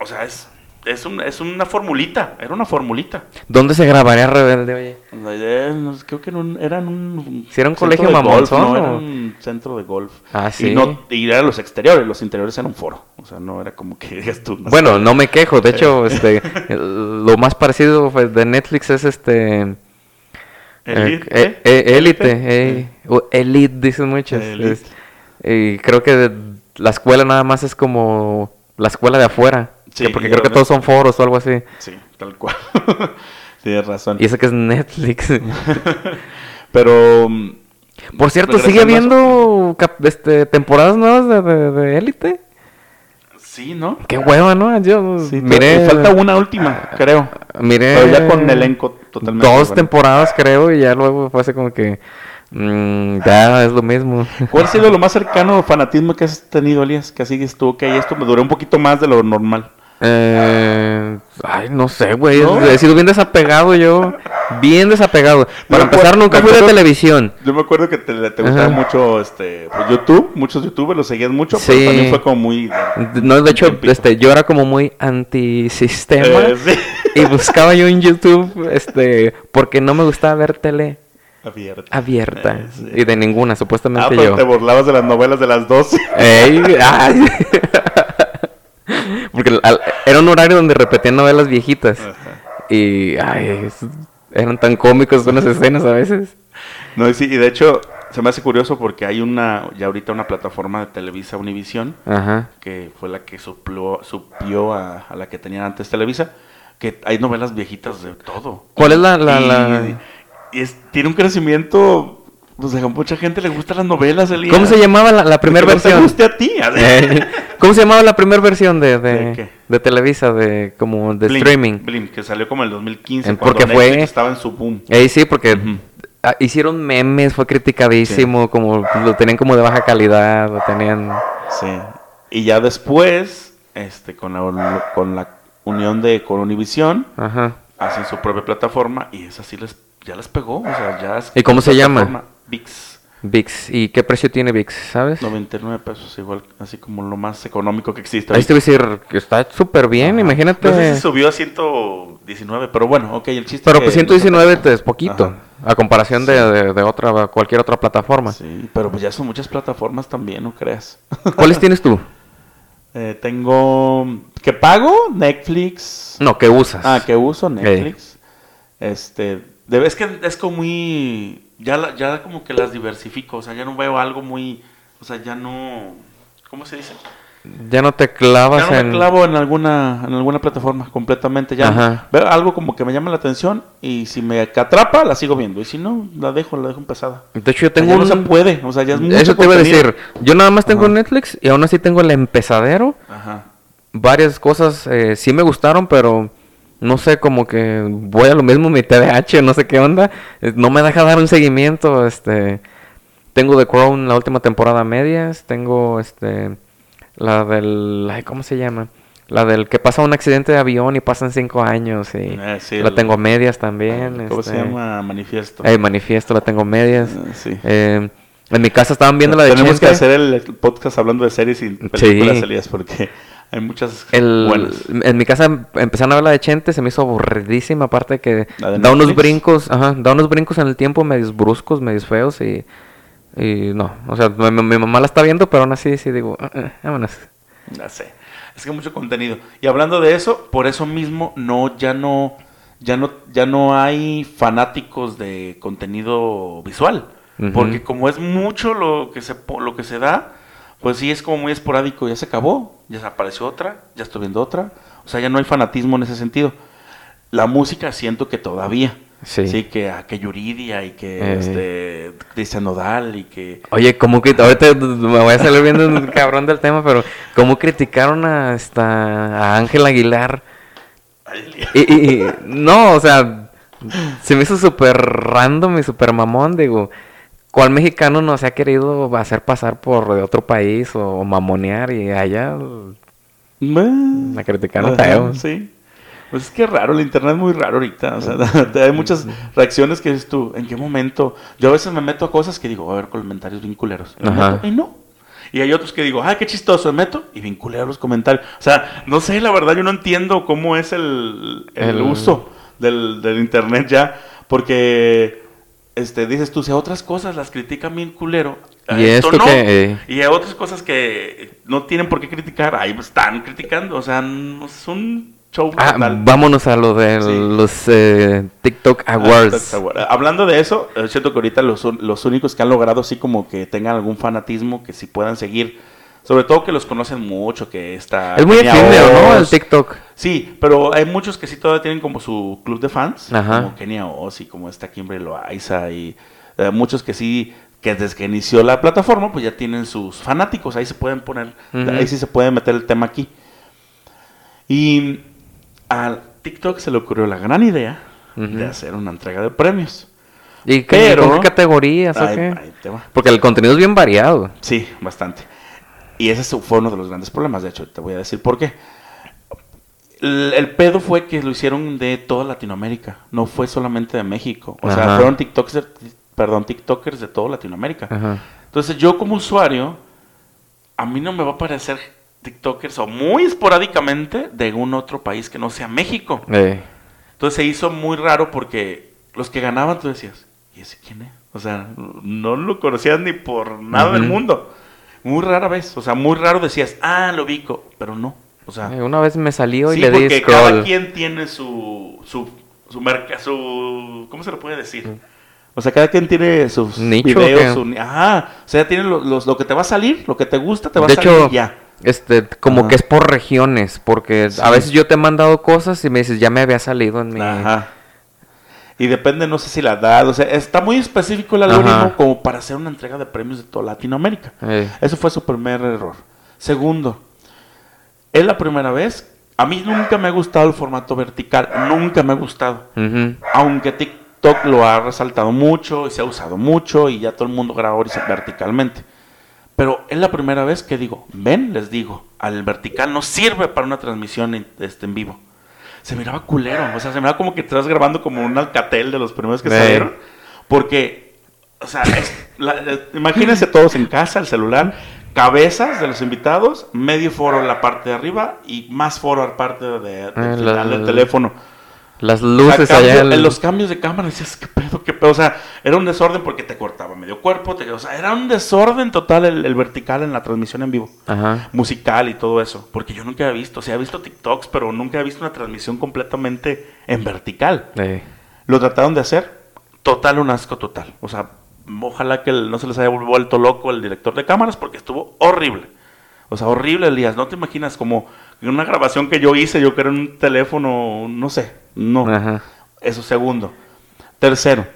O sea, es, es, un- es una formulita, era una formulita. ¿Dónde se grabaría Rebelde, oye? Eh, creo que en un- era en un... ¿Sí era un colegio de golf, mamonzón No, era un centro de golf. Ah, sí. Y, no, y eran los exteriores, los interiores eran un foro. O sea, no era como que digas tú... Bueno, no me quejo. De hecho, este, lo más parecido de Netflix es este... Elite, eh, eh, eh, Elite, eh, Elite dicen. Elite. es- y creo que la escuela nada más es como la escuela de afuera. Sí, que porque creo que todos son foros o algo así. Sí, tal cual. Tienes razón. Y eso que es Netflix. Pero... mm, Por cierto, ¿sigue habiendo este, temporadas nuevas de, de, de Elite? Sí, ¿no? Qué hueva, ¿no? Yo Sí, miré... falta una última, creo. Miré... Pero ya con elenco totalmente. Dos temporadas creo y ya luego fue así como que... mm, ya es lo mismo. ¿Cuál ha sido lo más cercano fanatismo que has tenido, Elías? Que así estuvo, ok, esto me duró un poquito más de lo normal. Eh, ay, no sé, güey. ¿No? He sido bien desapegado yo. Bien desapegado. Para empezar, nunca fui de televisión. Yo me acuerdo que te, te gustaba mucho este pues, YouTube, muchos youtubers lo seguías mucho, Sí. pero también fue como muy... No, de hecho, este, yo era como muy antisistema. Eh, sí. Y buscaba yo en YouTube, este, porque no me gustaba ver tele Abierta. abierta. Eh, sí. Y de ninguna, Ah, supuestamente pero yo. te burlabas de las novelas de las 12. Ey, ay. Porque al- era un horario donde repetían novelas viejitas. Y ay, eran tan cómicos unas escenas a veces. No, y sí, y de hecho se me hace curioso porque hay una, ya ahorita una plataforma de Televisa Univisión, que fue la que suplió, suplió a, a la que tenían antes Televisa, que hay novelas viejitas de todo. ¿Cuál es la- la- Y, la- y es- tiene un crecimiento, pues a mucha gente le gustan las novelas, Elías. ¿Cómo se llamaba la, la primera Que no te versión? guste a ti. Eh, ¿Cómo se llamaba la primera versión de, de, ¿De Televisa, de como de Blim, streaming? Blim, que salió como en el 2015, En- cuando porque fue- estaba en su boom. Eh, sí, porque ah, hicieron memes, fue criticadísimo, como lo tenían como de baja calidad, lo tenían... Sí. Y ya después, este, con la, con la unión de con Univision, Ajá. hacen su propia plataforma y esa sí les, ya les pegó. O sea, ya es ¿Y cómo se llama? VIX. VIX. ¿Y qué precio tiene VIX? ¿Sabes? 99 pesos, igual, así como lo más económico que existe. Ahí te voy a decir que está súper bien, Ajá. imagínate. No sé si subió a 119, pero bueno, ok, el chiste Pero que pues 119 te es poquito, Ajá. a comparación de, de- de otra, cualquier otra plataforma. Sí, pero pues ya son muchas plataformas también, no creas. ¿Cuáles tienes tú? Eh, tengo que pago Netflix. No, ¿qué usas? Ah, que uso Netflix. Este, de, es que es como muy ya ya como que las diversifico, o sea, ya no veo algo muy, o sea, ya no ¿cómo se dice? Ya no te clavas Ya no en... me clavo en alguna en alguna plataforma completamente, ya Ajá. veo algo como que me llama la atención y si me atrapa la sigo viendo y si no la dejo, la dejo empezada. De hecho, yo Tengo tengo no un... se puede, o sea, ya es mucho Eso te iba a decir. Yo nada más tengo Ajá. Netflix y aún así tengo el empezadero. Ajá. Varias cosas eh, sí me gustaron, pero no sé, como que voy a lo mismo mi TDAH, no sé qué onda. Eh, No me deja dar un seguimiento. Este, tengo The Crown la última temporada medias. Tengo este, la del, ay, ¿cómo se llama? La del que pasa un accidente de avión y pasan cinco años y Eh, sí, la el- tengo medias también. ¿Cómo este, se llama? Manifiesto. eh, manifiesto la tengo medias. Eh, sí. Eh, en mi casa estaban viendo la de Tenemos que hacer el podcast hablando de series y películas, Elías, porque hay muchas El, buenas. en mi casa em- empezaron a ver la de Chente, se me hizo aburridísima, aparte de que ¿La de da unos brincos, ajá, da unos brincos en el tiempo medios bruscos, medios feos y, y no, o sea, mi, mi- mamá la está viendo, pero aún así sí digo, "Ah, ah, vámonos. Ya sé. Es que mucho contenido. Y hablando de eso, por eso mismo no, ya no, ya no, ya no hay fanáticos de contenido visual. Porque como es mucho lo que se lo que se da, pues sí es como muy esporádico, ya se acabó, ya apareció otra, ya estoy viendo otra. O sea, ya no hay fanatismo en ese sentido. La música siento que todavía. Sí. Sí, que, a que Yuridia y que Eh. este, Cristian Nodal y que... Oye, como que ahorita me voy a salir viendo un cabrón del tema, pero cómo criticaron a esta a Ángel Aguilar. Y- no, o sea, se me hizo súper random y súper mamón, digo, ¿cuál mexicano no se ha querido hacer pasar por de otro país o, mamonear y allá la criticaron Ajá? Sí. Pues es que es raro, el internet es muy raro ahorita. O sea, hay muchas reacciones que dices tú, ¿en qué momento? Yo a veces me meto a cosas que digo, a ver, comentarios bien culeros. Y, no. Y hay otros que digo, ay, qué chistoso, me meto y bien culeros los comentarios. O sea, no sé, la verdad, yo no entiendo cómo es el, el El- uso del, del internet ya. Porque, este, dices tú, si a otras cosas las critican bien culero. a Y esto que, eh, y hay otras cosas que no tienen por qué criticar, ahí están criticando. O sea, no- es un show Ah, vámonos a lo de Sí. los eh, TikTok Ah, Awards. Tax Award. Hablando de eso, es cierto que ahorita los, los únicos que han logrado así como que tengan algún fanatismo, que sí puedan seguir, sobre todo que los conocen mucho, que está... Es muy efímero, ¿no? El. TikTok. Sí, pero hay muchos que sí todavía tienen como su club de fans, Ajá. como Kenia Oz y como está Kimberly Loaiza y eh, muchos que sí, que desde que inició la plataforma, pues ya tienen sus fanáticos, ahí se pueden poner, ahí sí se puede meter el tema aquí. Y a TikTok se le ocurrió la gran idea de hacer una entrega de premios. ¿Y qué, Pero- con qué categorías o qué? Porque el contenido es bien variado. Sí, bastante. Y ese fue uno de los grandes problemas, de hecho, te voy a decir por qué. El, el pedo fue que lo hicieron de toda Latinoamérica, no fue solamente de México. O sea, fueron TikTokers, perdón, TikTokers de toda Latinoamérica. Ajá. Entonces yo como usuario, a mí no me va a aparecer TikTokers o muy esporádicamente de un otro país que no sea México. Eh, Entonces se hizo muy raro porque los que ganaban tú decías, ¿y ese quién es? O sea, no lo conocías ni por nada del mundo. Muy rara vez, o sea, muy raro decías, ah, lo ubico, pero no. O sea, eh, una vez me salió y sí, le di porque cada quien tiene su, su, su marca, su, ¿cómo se lo puede decir? O sea, cada quien tiene sus ¿Nicho videos, su ajá, o sea, tiene los, los- lo que te va a salir, lo que te gusta, te va De a salir hecho, ya. este, como Ajá. que es por regiones, porque Sí. a veces yo te he mandado cosas y me dices, ya me había salido en mi... Ajá. Y depende, no sé si la edad, o sea, está muy específico el algoritmo Ajá. como para hacer una entrega de premios de toda Latinoamérica. Eh, Eso fue su primer error. Segundo, es la primera vez. A mí nunca me ha gustado el formato vertical, nunca me ha gustado. Aunque TikTok lo ha resaltado mucho y se ha usado mucho y ya todo el mundo graba horiz- verticalmente. Pero es la primera vez que digo, ven, les digo, al vertical no sirve para una transmisión en, este, en vivo. Se miraba culero. O sea, se miraba como que estás grabando como un alcatel de los primeros que salieron. Porque, o sea, es- la- imagínense todos en casa, el celular, cabezas de los invitados, medio foro en la parte de arriba y más foro a la parte de, del Ah, final del teléfono. Las O sea, luces allá. en el- los cambios de cámara decías, ¿qué pedo, qué pedo? O sea, era un desorden porque te cortaba medio cuerpo, te- o sea, era un desorden total el, el vertical en la transmisión en vivo, Ajá. musical y todo eso, porque yo nunca había visto, o sea, he visto TikToks, pero nunca he visto una transmisión completamente en vertical. Lo trataron de hacer, total, un asco total. O sea, ojalá que el- no se les haya vuelto loco el director de cámaras porque estuvo horrible. O sea, horrible, Elías. No te imaginas como en una grabación que yo hice, yo creo en un teléfono, no sé, no. Ajá. Eso, segundo. Tercero,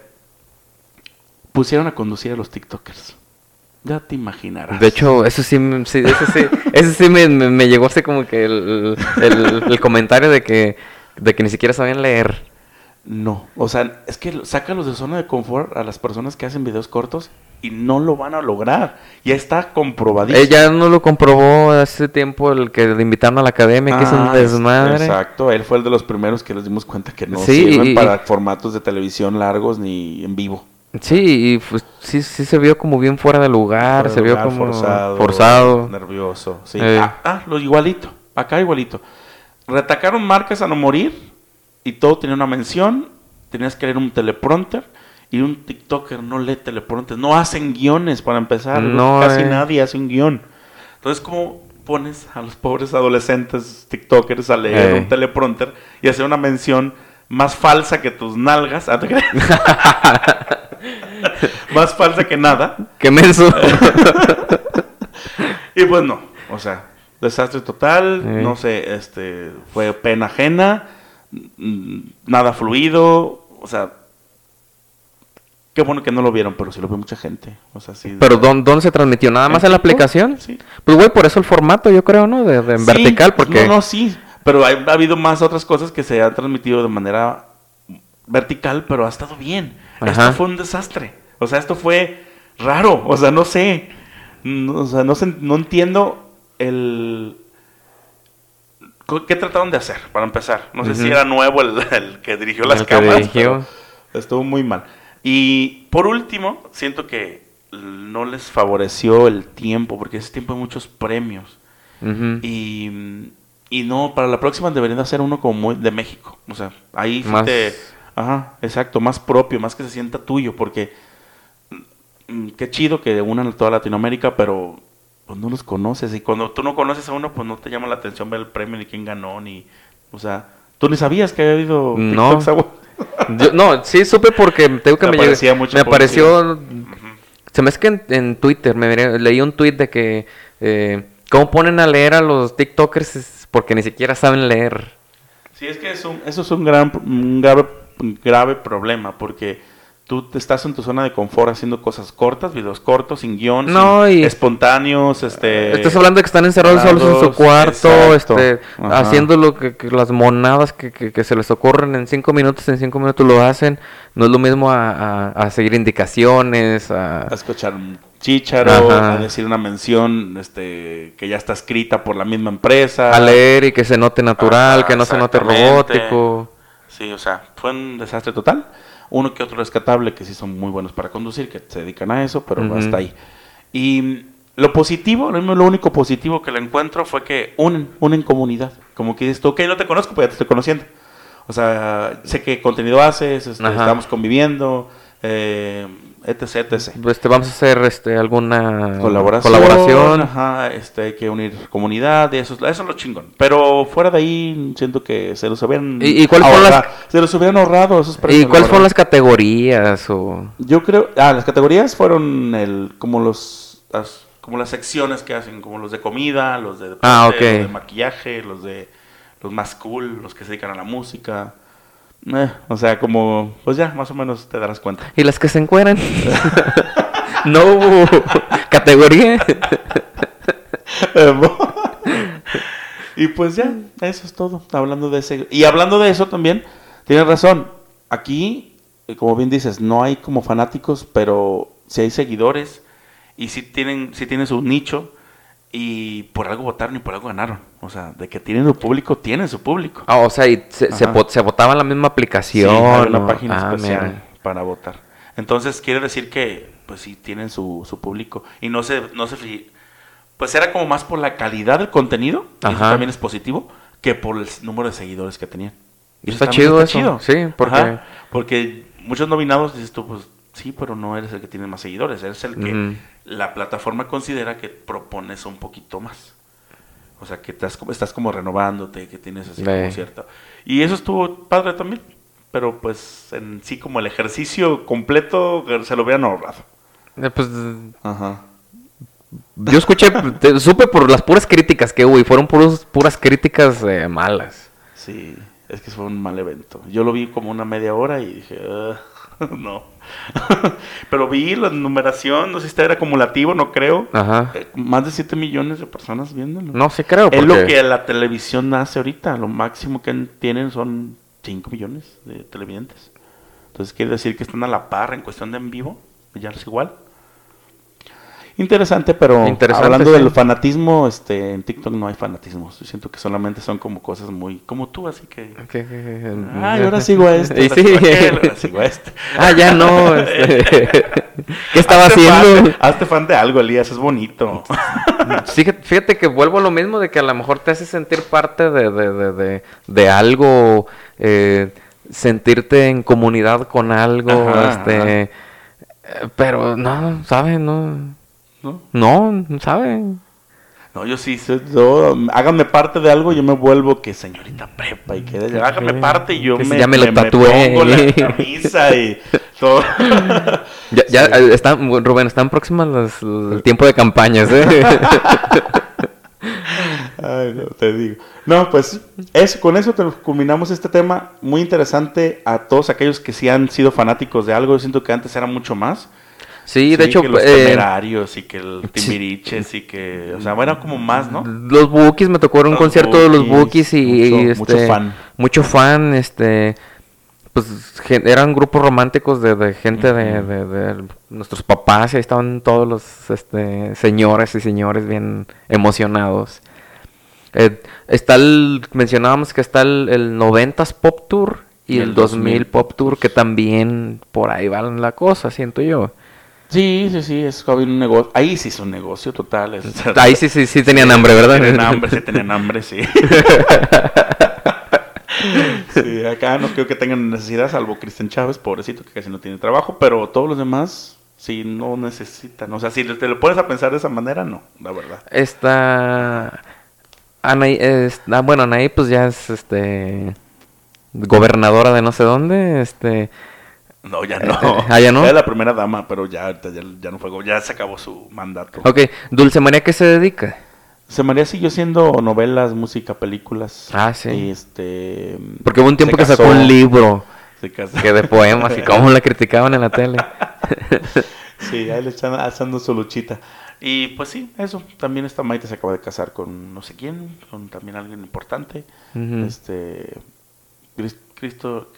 pusieron a conducir a los TikTokers. Ya te imaginarás. De hecho, eso sí, eso sí, eso sí me, me- me llegó así como que el, el- el comentario de que, de que ni siquiera sabían leer. No, o sea, es que sácalos de zona de confort a las personas que hacen videos cortos y no lo van a lograr. Ya está comprobadísimo. Ella no lo comprobó hace tiempo el que le invitaron a la academia, que es un Ah, es- desmadre. Exacto, él fue el de los primeros que nos dimos cuenta que no Sí, sirven y- para formatos de televisión largos ni en vivo. Sí, y pues, sí, sí se vio como bien fuera de lugar, Fuera se vio como forzado, forzado. nervioso. Sí. Eh. Ah, ah, lo igualito, acá igualito. Retacaron marcas a no morir y todo tenía una mención. Tenías que leer un teleprompter y un TikToker no lee teleprompter. No hacen guiones para empezar. No, Casi eh. nadie hace un guion. Entonces, ¿cómo pones a los pobres adolescentes TikTokers a leer Eh. un teleprompter y hacer una mención más falsa que tus nalgas? Más falsa que nada. ¡Qué menso! Y pues no, o sea, desastre total, Eh. no sé, este, fue pena ajena, nada fluido, o sea, qué bueno que no lo vieron, pero sí lo vio mucha gente, o sea, sí. Pero ¿dónde, dónde se transmitió? ¿Nada más en la aplicación? Sí. Pues güey, por eso el formato, yo creo, ¿no? De, de en Sí, vertical, porque... No, no, sí, pero hay- ha habido más otras cosas que se han transmitido de manera vertical, pero ha estado bien. Ajá. Esto fue un desastre, o sea, esto fue raro, o sea, no sé, no, o sea, no, sé- no entiendo el... ¿Qué trataron de hacer, para empezar? No sé si era nuevo el, el que dirigió las El que cámaras, dirigió. pero estuvo muy mal. Y por último, siento que no les favoreció el tiempo, porque ese tiempo hay muchos premios. Y, y no, para la próxima deberían de hacer uno como muy de México. O sea, ahí Más- te... Ajá, exacto, más propio, más que se sienta tuyo, porque mm, qué chido que unan a toda Latinoamérica, pero pues no los conoces. Y cuando tú no conoces a uno, pues no te llama la atención ver el premio, ni quién ganó, ni... O sea, tú ni sabías que había habido No. Yo- no, sí supe porque te digo que me, llegó- mucha me apareció... Se me es que en, en Twitter me miré- leí un tweet de que... Eh, ¿Cómo ponen a leer a los TikTokers? Es porque ni siquiera saben leer. Sí, es que es un- eso es un gran, un grave, un grave problema, porque tú estás en tu zona de confort haciendo cosas cortas, videos cortos, sin guion, No, sin- y- espontáneos, este... Estás hablando de que están encerrados solos en su cuarto, exacto. este, Ajá. haciendo lo que, que las monadas que, que- que se les ocurren en cinco minutos, en cinco minutos lo hacen. No es lo mismo a, a- a seguir indicaciones, a... a escuchar un chícharo, Ajá. a decir una mención este, que ya está escrita por la misma empresa. a leer y que se note natural, Ajá, que no se note robótico. Sí, o sea, fue un desastre total. Uno que otro rescatable que sí son muy buenos para conducir, que se dedican a eso, pero Ujú. hasta ahí. Y lo positivo, lo lo único positivo que le encuentro fue que unen, unen comunidad. Como que dices tú, ok, no te conozco, pero ya te estoy conociendo. O sea, sé qué contenido haces, este, estamos conviviendo, eh, etc, etc. Este, vamos a hacer este, alguna Colaboración, colaboración. Ajá, este, hay que unir comunidad, eso, es- eso es lo chingón. Pero fuera de ahí, siento que se los hubieran ¿Y- y cuál fueron las- ahorrado- se los hubieran ahorrado esos. ¿Y cuáles fueron las categorías? O... Yo creo, ah, las categorías fueron el, como los, las, como las secciones que hacen, como los de comida, los de deporte, Ah, ok. los de maquillaje, los de los más cool, los que se dedican a la música. Eh, o sea, como, pues ya, más o menos te darás cuenta. ¿Y las que se encueran? no hubo categoría. y pues ya, eso es todo. Hablando de ese. Y hablando de eso también, tienes razón. Aquí, eh, como bien dices, no hay como fanáticos, pero sí hay seguidores. Y sí tienen, sí tienen su nicho. y por algo votaron y por algo ganaron. O sea, de que tienen su público, tienen su público. Ah, o sea, y se, se, votaba en la misma Sí, aplicación. hay una página Ah, especial mira. para votar. Entonces quiere decir que, pues sí, tienen su, su público. Y no se, no se pues era como más por la calidad del contenido, y eso también es positivo, que por el número de seguidores que tenían. Y eso Está chido eso, sí, porque- Ajá, porque muchos nominados dices tú, pues sí, pero no eres el que tiene más seguidores, eres el que la plataforma considera que propones un poquito más. O sea, que estás, como- estás como renovándote, que tienes así como cierta... Y eso estuvo padre también. Pero pues en sí como el ejercicio completo se lo hubieran ahorrado. Eh, pues Ajá. yo escuché, te- supe por las puras críticas que hubo y fueron puros, puras críticas eh, malas. Sí, es que fue un mal evento. Yo lo vi como una media hora y dije, "Ugh, no. Pero vi la numeración, no sé si era acumulativo, no creo. Ajá. Eh, más de 7 millones de personas viéndolo. No, sí creo. Es lo que la televisión hace ahorita. Lo máximo que tienen son 5 millones de televidentes. Entonces quiere decir que están a la par en cuestión de en vivo. Ya es igual. Interesante, pero Interesante, hablando sí. del fanatismo, este, en TikTok no hay fanatismo. Yo siento que solamente son como cosas muy como tú, así que. Ay, ahora sigo a este, ahora sí. sigo a aquel, ahora sigo a este. Ah, ya no. este, ¿Qué estaba Hazte haciendo? fan- hazte fan de algo, Elías, es bonito. Fíjate, fíjate que vuelvo a lo mismo de que a lo mejor te hace sentir parte de, de, de, de, de algo, eh, sentirte en comunidad con algo, Ajá, este, eh, pero no, ¿sabes? No, ¿No? no, ¿sabes? No, yo sí, yo, háganme parte de algo, yo me vuelvo que señorita prepa y que háganme parte y yo Que me, ya me lo tatué. pongo la camisa y todo. Ya, ya Sí. eh, están, Rubén, están próximas las- el tiempo de campañas, ¿eh? Ay, no, te digo. No, pues eso, con eso culminamos este tema muy interesante a todos aquellos que sí han sido fanáticos de algo. Yo siento que antes era mucho más. Sí, de hecho, que los eh, temerarios y que el timbiriches y que, o sea, era como más, ¿no? Los Bookies, me tocó un Los concierto de los Bookies, Bookies y, mucho- y, mucho este, fan. mucho fan, este, pues eran grupos románticos de, de gente de, Ujú. de- de nuestros papás y ahí estaban todos los este, señores y señores bien emocionados. Eh, está el, mencionábamos que está el, el 90s Pop Tour y Y el el 2000 2000 Pop Tour que también por ahí va la cosa, siento yo. Sí, sí, sí, es un negocio. Ahí sí es un negocio total. es- Ahí sí, sí, sí tenían hambre, ¿verdad? Tenían hambre, sí tenían hambre, sí. sí, acá no creo que tengan necesidad, salvo Cristian Chávez, pobrecito, que casi no tiene trabajo, pero todos los demás sí no necesitan. O sea, si te lo pones a pensar de esa manera, no, la verdad. Está Anaí, es- ah, bueno, Anaí pues ya es este gobernadora de no sé dónde, este No, ya no. Eh, ah, ¿ya no? Era la primera dama, pero ya, ya, ya no fue, ya se acabó su mandato. Ok, Dulce María ¿qué se dedica? Se María siguió haciendo novelas, música, películas. Ah, sí. Y este. Porque hubo un tiempo se que sacó un libro Se casó. que de poemas y cómo la criticaban en la tele. Sí, ahí le están haciendo su luchita. Y pues sí, eso. También esta Maite se acaba de casar con no sé quién, con también alguien importante. Este. Cris- Cristo,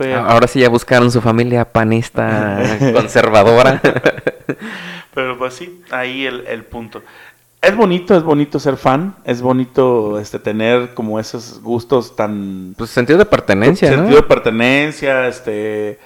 Ah, Ahora sí ya buscaron su familia panista conservadora. Pero pues sí, ahí el, el punto. Es bonito, es bonito ser fan, es bonito este tener como esos gustos tan pues sentido de pertenencia, sentido de pertenencia, este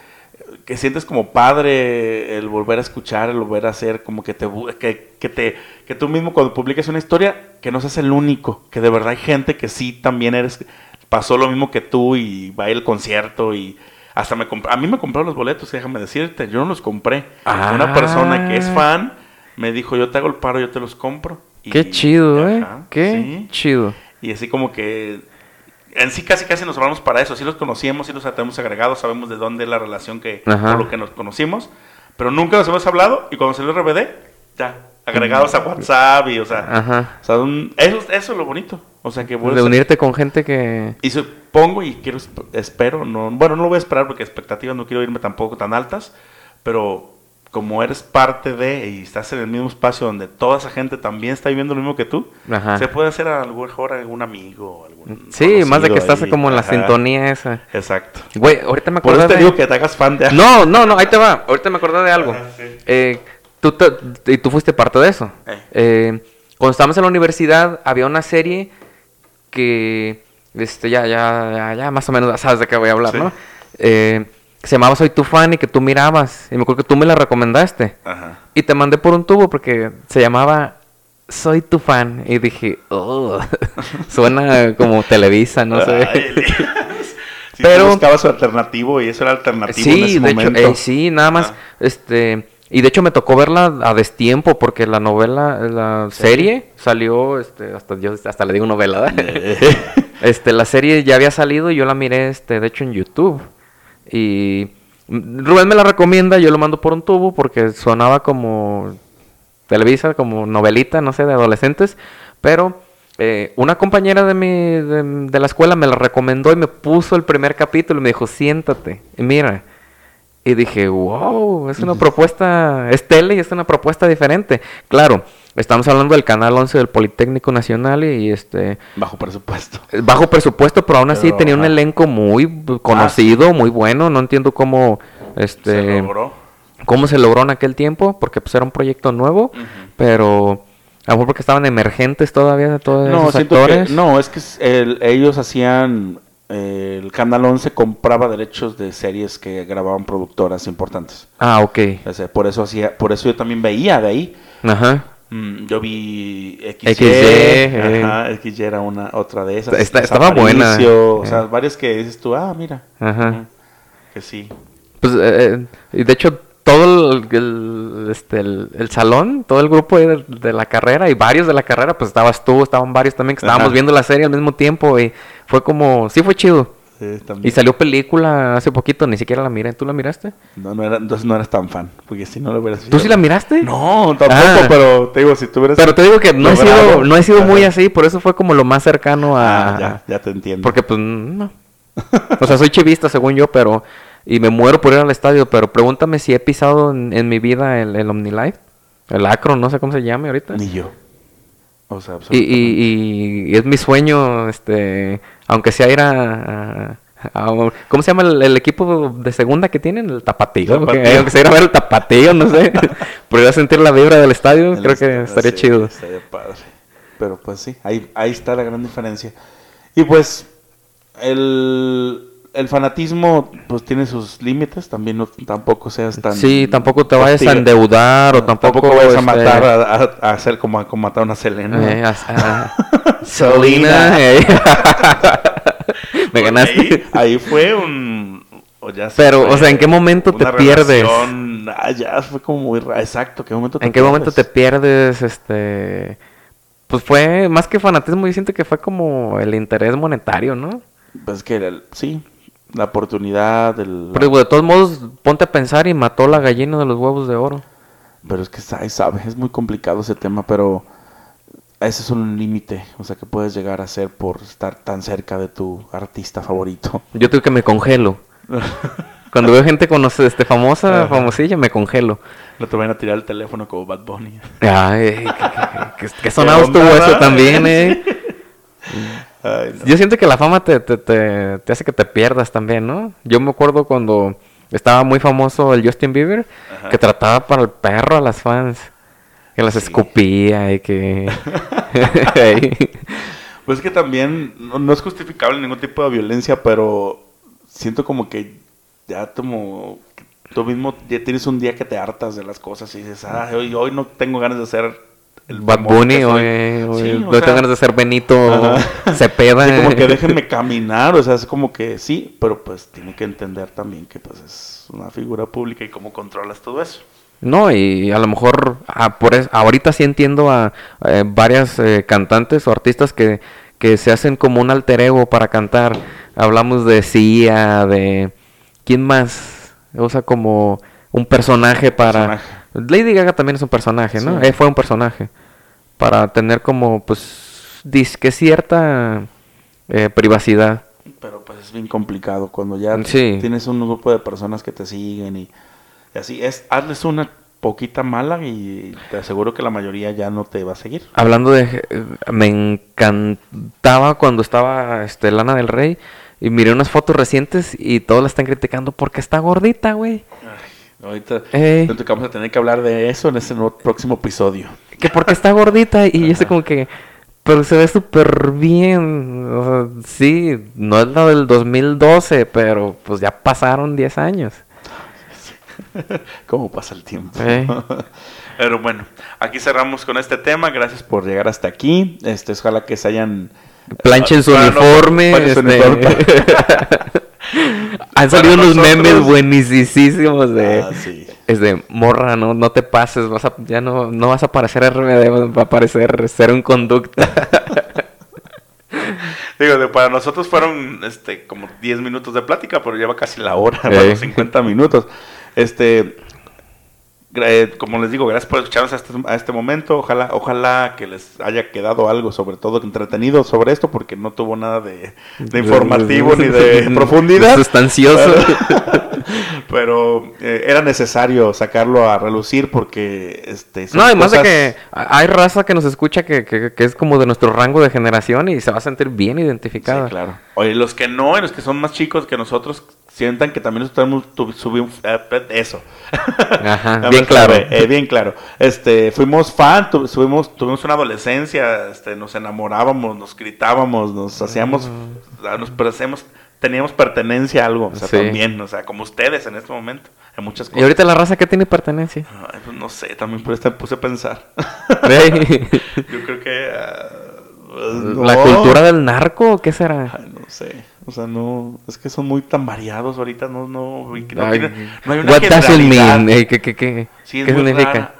que sientes como padre el volver a escuchar, el volver a hacer como que te que, que te que tú mismo cuando publiques una historia que no seas el único, que de verdad hay gente que sí también eres pasó lo mismo que tú y va al concierto y hasta me a mí me compraron los boletos, déjame decirte, yo no los compré. Ah. Una persona que es fan me dijo, "Yo te hago el paro, yo te los compro." Y- Qué chido, ¿eh? Ajá, Qué sí. chido. Y así como que en sí casi casi nos hablamos para eso. Sí los conocíamos, sí los tenemos agregados, sabemos de dónde es la relación que Ajá. por lo que nos conocimos, pero nunca nos hemos hablado y cuando salió RBD, ya, agregados a WhatsApp y o sea, Ajá. o sea, un- eso, eso es lo bonito. O sea, que vuelves De a- unirte con gente que... y supongo y quiero esp- espero, no, bueno, no lo voy a esperar porque expectativas no quiero irme tampoco tan altas, pero como eres parte de y estás en el mismo espacio donde toda esa gente también está viviendo lo mismo que tú, Ajá. se puede hacer a lo mejor algún amigo, algún Sí, más de que estás ahí. como en la Ajá, sintonía esa. Exacto. Güey, ahorita me Por acordé eso te de... digo que te hagas fan de No, no, no, ahí te va. Ahorita me acordé de algo. Ajá, sí. Eh, tú te- y tú fuiste parte de eso. Eh. Eh, cuando estábamos en la universidad había una serie que, este, ya, ya, ya, ya más o menos sabes de qué voy a hablar, Sí. ¿no? Eh, que se llamaba Soy tu fan y que tú mirabas. Y me acuerdo que tú me la recomendaste. Ajá. Y te mandé por un tubo porque se llamaba Soy tu fan. Y dije, oh, suena como Televisa, no sé. Sí, Pero- tú buscabas su alternativo y eso era alternativo en Sí, ese de hecho, momento. eh, sí, nada más, Ah. este, y de hecho me tocó verla a destiempo porque la novela, la serie salió, este, hasta yo hasta le digo novela, ¿verdad? este, la serie ya había salido y yo la miré, este, de hecho en YouTube y Rubén me la recomienda, yo lo mando por un tubo porque sonaba como Televisa, como novelita, no sé, de adolescentes, pero eh, una compañera de, mi, de, de la escuela me la recomendó y me puso el primer capítulo y me dijo, siéntate, y mira. Y dije, wow, es una propuesta, es tele y es una propuesta diferente. Claro, estamos hablando del Canal 11 del Politécnico Nacional y, este Bajo presupuesto. bajo presupuesto, pero aún así Pero, tenía un elenco muy conocido, muy bueno. No entiendo cómo, este, Se logró. cómo se logró en aquel tiempo, porque pues era un proyecto nuevo, pero a lo mejor porque estaban emergentes todavía todos No, esos actores. que, no, es que el- ellos hacían, eh, el Canal 11 compraba derechos de series que grababan productoras importantes. Ah, ok. O sea, por eso hacía, por eso yo también veía de ahí. Ajá. Mm, yo vi XY, XY, eh. ajá, XY era una otra de esas. Está- estaba buena, O eh. sea, varias que dices tú, ah, mira. Ajá. Ujú, Que sí. Pues, eh, y de hecho, todo el, el, este, el, el salón, todo el grupo de, de la carrera y varios de la carrera, pues estabas tú, estaban varios también que estábamos Ajá. viendo la serie al mismo tiempo y fue como, sí fue chido. Sí, Y salió película hace poquito, ni siquiera la miré. ¿Tú la miraste? No, no era, entonces no eras tan fan, porque si no lo hubieras ¿Tú sí la miraste? No, tampoco, Ah. pero te digo, si tú hubieras... Pero te digo que no he sido, no he sido muy así, por eso fue como lo más cercano a... Ah, ya, ya te entiendo. Porque pues no. O sea, soy chivista según yo, pero... Y me muero por ir al estadio, pero pregúntame si he pisado en, en mi vida el, el OmniLife. El Acro, no sé cómo se llame ahorita. Ni yo. O sea, Y, y, y es mi sueño, este... Aunque sea ir a... a- a- ¿Cómo se llama el, el equipo de segunda que tienen? El tapatío. Tapatío. que- aunque sea ir a ver el tapatío, no sé. Ir a sentir la vibra del estadio, El creo que estaría sí, chido. Estaría padre. Pero pues sí, ahí, ahí está la gran diferencia. Y pues, el, el fanatismo pues tiene sus límites, también no, tampoco seas tan... Sí, tampoco te vayas a endeudar o No, tampoco... vayas a este, matar a, hacer como, como matar a una Selena. Eh, a- a- Selena. Eh. Me Pues ganaste. Ahí, ahí fue un... o ya Pero, fue o sea, ¿en qué momento te pierdes? ah, ya fue como muy... Exacto, ¿qué momento te ¿En qué momento te pierdes? pierdes? Este. Pues fue más que fanatismo, yo siento que fue como el interés monetario, ¿no? Pues que el- sí, la oportunidad, el... Pero de todos modos, ponte a pensar y mató la gallina de los huevos de oro. Pero es que, sa- sabe, es muy complicado ese tema, pero ese es un límite, o sea, que puedes llegar a ser por estar tan cerca de tu artista favorito. Yo tengo que me congelo. Cuando veo gente conoce, este, famosa, Ajá. famosilla, me congelo. No te van a tirar el teléfono como Bad Bunny. Ay, sonado ¿Qué estuvo onda, eso también, eh. Ay, no. Yo siento que la fama te, te, te, te hace que te pierdas también, ¿no? Yo me acuerdo cuando estaba muy famoso el Justin Bieber, Ajá. que trataba para el perro a las fans. Que las Sí. escupía y que... Pues es que también no, no es justificable ningún tipo de violencia, pero siento como que ya como tú mismo ya tienes un día que te hartas de las cosas y dices, ah, hoy, hoy no tengo ganas de ser el Bad Bunny, que o, soy". eh, o, Sí, eh, o no sea, tengo ganas de ser Benito Ajá. Cepeda. Sí, como eh. que déjenme caminar, o sea, es como que sí, pero pues tiene que entender también que pues es una figura pública y cómo controlas todo eso. No, y a lo mejor ah, por es- ahorita sí entiendo a, eh, varias eh, cantantes o artistas que, que se hacen como un alter ego para cantar. Hablamos de Sia, de... ¿Quién más? O sea, como un personaje para... Personaje. Lady Gaga también es un personaje, ¿no? Sí. Eh, fue un personaje. Para tener como, pues, disque cierta eh, privacidad. Pero pues es bien complicado cuando ya Sí. tienes un grupo de personas que te siguen y, y así es, hazles una poquita mala y te aseguro que la mayoría ya no te va a seguir. Hablando de... eh, me encantaba cuando estaba este, Lana del Rey y miré unas fotos recientes y todos la están criticando porque está gordita, güey. Ahorita Ey. siento que vamos a tener que hablar de eso en ese nuevo- próximo episodio. que porque está gordita y yo sé como que, pero se ve súper bien. O sea, sí, no es la del 2012, pero pues ya pasaron 10 años. ¿Cómo pasa el tiempo? Eh. Pero bueno, aquí cerramos con este tema. Gracias por llegar hasta aquí. Este, ojalá que se hayan... Planchen su Ah, no, uniforme. su este, uniforme. Han salido unos memes buenísimos de... Ah, sí. Es de morra, no, no te pases, vas a, ya no, no vas a parecer RBD, va a parecer ser un conducta. Digo, para nosotros fueron este como 10 minutos de plática, pero lleva casi la hora, Eh. bueno, 50 minutos. Este, eh, como les digo, gracias por escucharnos a este, a este momento. Ojalá, ojalá que les haya quedado algo, sobre todo entretenido sobre esto, porque no tuvo nada de, de informativo ni de profundidad. Sustancioso. Pero eh, era necesario sacarlo a relucir porque este No, además de que hay raza que nos escucha que, que, que es como de nuestro rango de generación y se va a sentir bien identificada. Sí, claro. Oye, los que no, y los que son más chicos que nosotros, sientan que también tu- subimos eh, eso. Ajá, bien claro. eh, bien claro. Este, fuimos fan, tu- subimos, tuvimos una adolescencia, este, nos enamorábamos, nos gritábamos, nos hacíamos, o sea, nos parecemos, teníamos pertenencia a algo, o sea, Sí. también, o sea, como ustedes en este momento, en muchas cosas. Y ahorita la raza que tiene pertenencia. Ay, pues no sé, también por me puse a pensar. Yo creo que... ah, ¿La cultura del narco? ¿Qué será? Ay, no sé. O sea, no. Es que son muy tan variados ahorita. No, no. no, Ay, tiene- no hay una What does it generalidad. mean? ¿Qué, qué, qué, Sí, significa?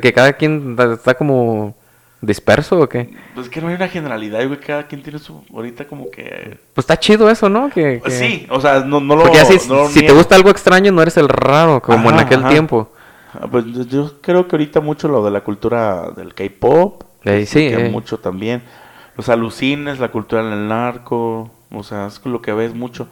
¿Que cada quien está como disperso o qué? Pues que no hay una generalidad. Que cada quien tiene su. Ahorita como que. Pues está chido eso, ¿no? Que, Pues que- sí, o sea, no, no lo. Porque así, no lo si te gusta algo extraño, no eres el raro, como en aquel ajá. tiempo. Ah, Pues yo, creo que ahorita mucho lo de la cultura del K-pop. Es sí, ey. mucho también. Los alucines, la cultura del narco. O sea, es lo que ves mucho.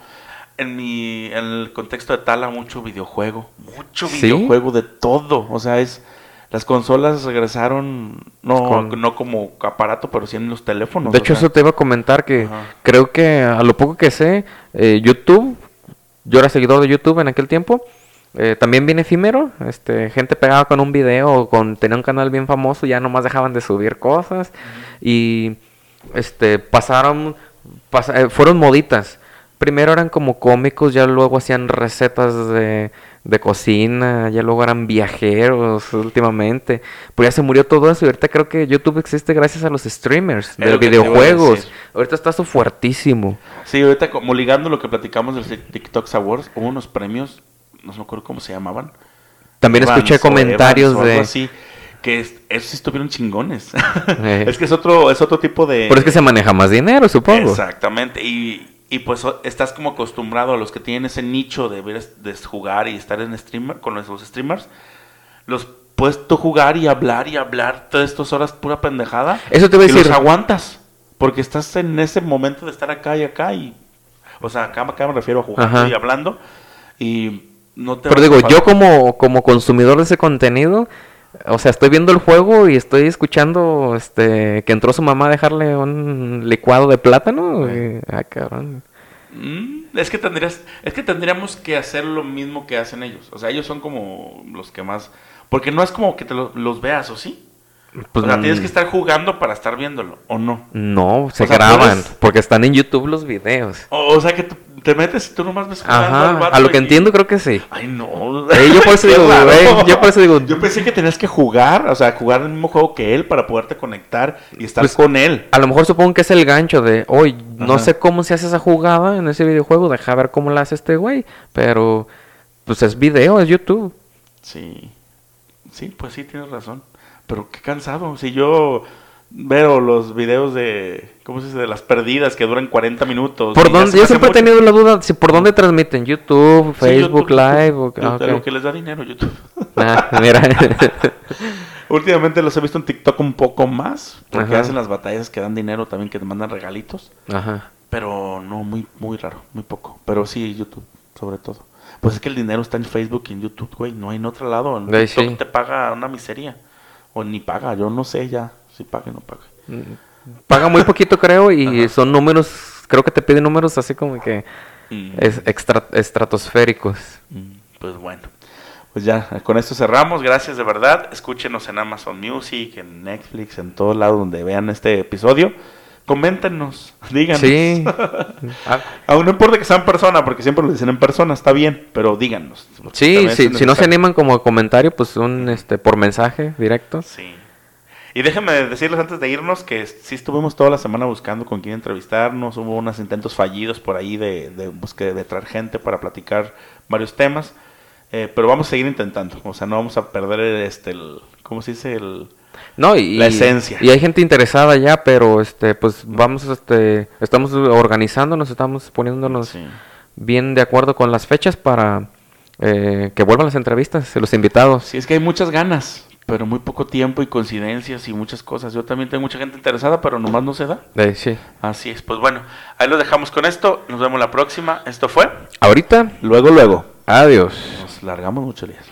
En mi, en el contexto de Tala, mucho videojuego. Mucho ¿Sí? videojuego de todo. O sea, es. Las consolas regresaron, no, Con- no como aparato, pero sí en los teléfonos. De hecho, sea. eso te iba a comentar que Ajá. creo que a lo poco que sé, eh, YouTube, yo era seguidor de YouTube en aquel tiempo, eh, también bien efímero, este, gente pegaba con un video con tenía un canal bien famoso, ya nomás dejaban de subir cosas y este pasaron, pasa- eh, fueron moditas. Primero eran como cómicos, ya luego hacían recetas de, de cocina, ya luego eran viajeros últimamente. Pero ya se murió todo eso y ahorita creo que YouTube existe gracias a los streamers de videojuegos. Ahorita está eso fuertísimo. Sí, ahorita como ligando lo que platicamos del TikTok Awards, hubo unos premios, no me acuerdo cómo se llamaban. También Evans escuché comentarios Evans de... que es- esos sí estuvieron chingones. Eh. es que es otro, es otro tipo de... Pero es que se maneja más dinero, supongo. Exactamente, y, y pues estás como acostumbrado a los que tienen ese nicho de ver de jugar y estar en streamer con los streamers, los puedes tú jugar y hablar y hablar todas estas horas pura pendejada. Eso te iba a y decir. los aguantas, porque estás en ese momento de estar acá y acá y o sea, acá, acá me refiero a jugando Ajá. y hablando y no te Pero digo, yo como, como consumidor de ese contenido, o sea, estoy viendo el juego y estoy escuchando este que entró su mamá a dejarle un licuado de plátano. y- ah, cabrón. Mm, es que tendrías, es que tendríamos que hacer lo mismo que hacen ellos. O sea, ellos son como los que más, porque no es como que te lo- los veas, ¿o sí? Pues, o sea, tienes mm, que estar jugando para estar viéndolo, ¿o no? No, se O sea, graban, puedes- porque están en YouTube los videos. O, o sea, que tú te metes y tú nomás ves jugando al Ajá, vato a lo que y- entiendo creo que sí. Ay, no. Eh, yo por eso digo, eh, yo por eso digo- Yo pensé que tenías que jugar, o sea, jugar el mismo juego que él para poderte conectar y estar Pues, con él. A lo mejor supongo que es el gancho de, hoy no Ajá. sé cómo se hace esa jugada en ese videojuego, deja ver cómo la hace este güey, pero pues es video, es YouTube. Sí. Sí, pues sí, tienes razón. Pero qué cansado. Si yo veo los videos de, ¿cómo se dice? De las perdidas que duran 40 minutos. ¿Por dónde? Yo siempre he tenido la duda si por dónde transmiten, YouTube, Sí, Facebook YouTube, Live, YouTube, o- ah, de lo que les da dinero YouTube. Ah, mira. Últimamente los he visto en TikTok un poco más, porque Ajá. hacen las batallas que dan dinero también, que te mandan regalitos. Ajá. Pero no, muy, muy raro, muy poco. Pero sí, YouTube, sobre todo. Pues es que el dinero está en Facebook y en YouTube, güey. No hay en otro lado. En TikTok sí. te paga una miseria. O ni paga, yo no sé ya si paga o no paga. Paga muy poquito creo y son números, creo que te piden números así como que Mm, es extra, estratosféricos. mm, pues bueno. Pues ya, con esto cerramos. Gracias de verdad. Escúchenos en Amazon Music, en Netflix, en todo lado donde vean este episodio. Coméntenos, díganos. Sí. Ah, Aún no importa que sean en persona, porque siempre lo dicen en persona, está bien, pero díganos. sí, sí, si no se animan como comentario, pues un este por mensaje directo. Sí. Y déjenme decirles antes de irnos que sí estuvimos toda la semana buscando con quién entrevistarnos. Hubo unos intentos fallidos por ahí de, de, busque- de traer gente para platicar varios temas. Eh, pero vamos a seguir intentando. O sea, no vamos a perder este, el, ¿cómo se dice? El, No, y, La esencia. Y hay gente interesada ya, pero este pues vamos este estamos organizándonos, estamos poniéndonos sí. bien de acuerdo con las fechas para eh, que vuelvan las entrevistas, los invitados. Sí, es que hay muchas ganas, pero muy poco tiempo y coincidencias y muchas cosas. Yo también tengo mucha gente interesada, pero nomás no se da. Eh, sí. Así es. Pues bueno, ahí lo dejamos con esto. Nos vemos la próxima. Esto fue. Ahorita, Luego, luego. adiós. Nos largamos mucho, Elías.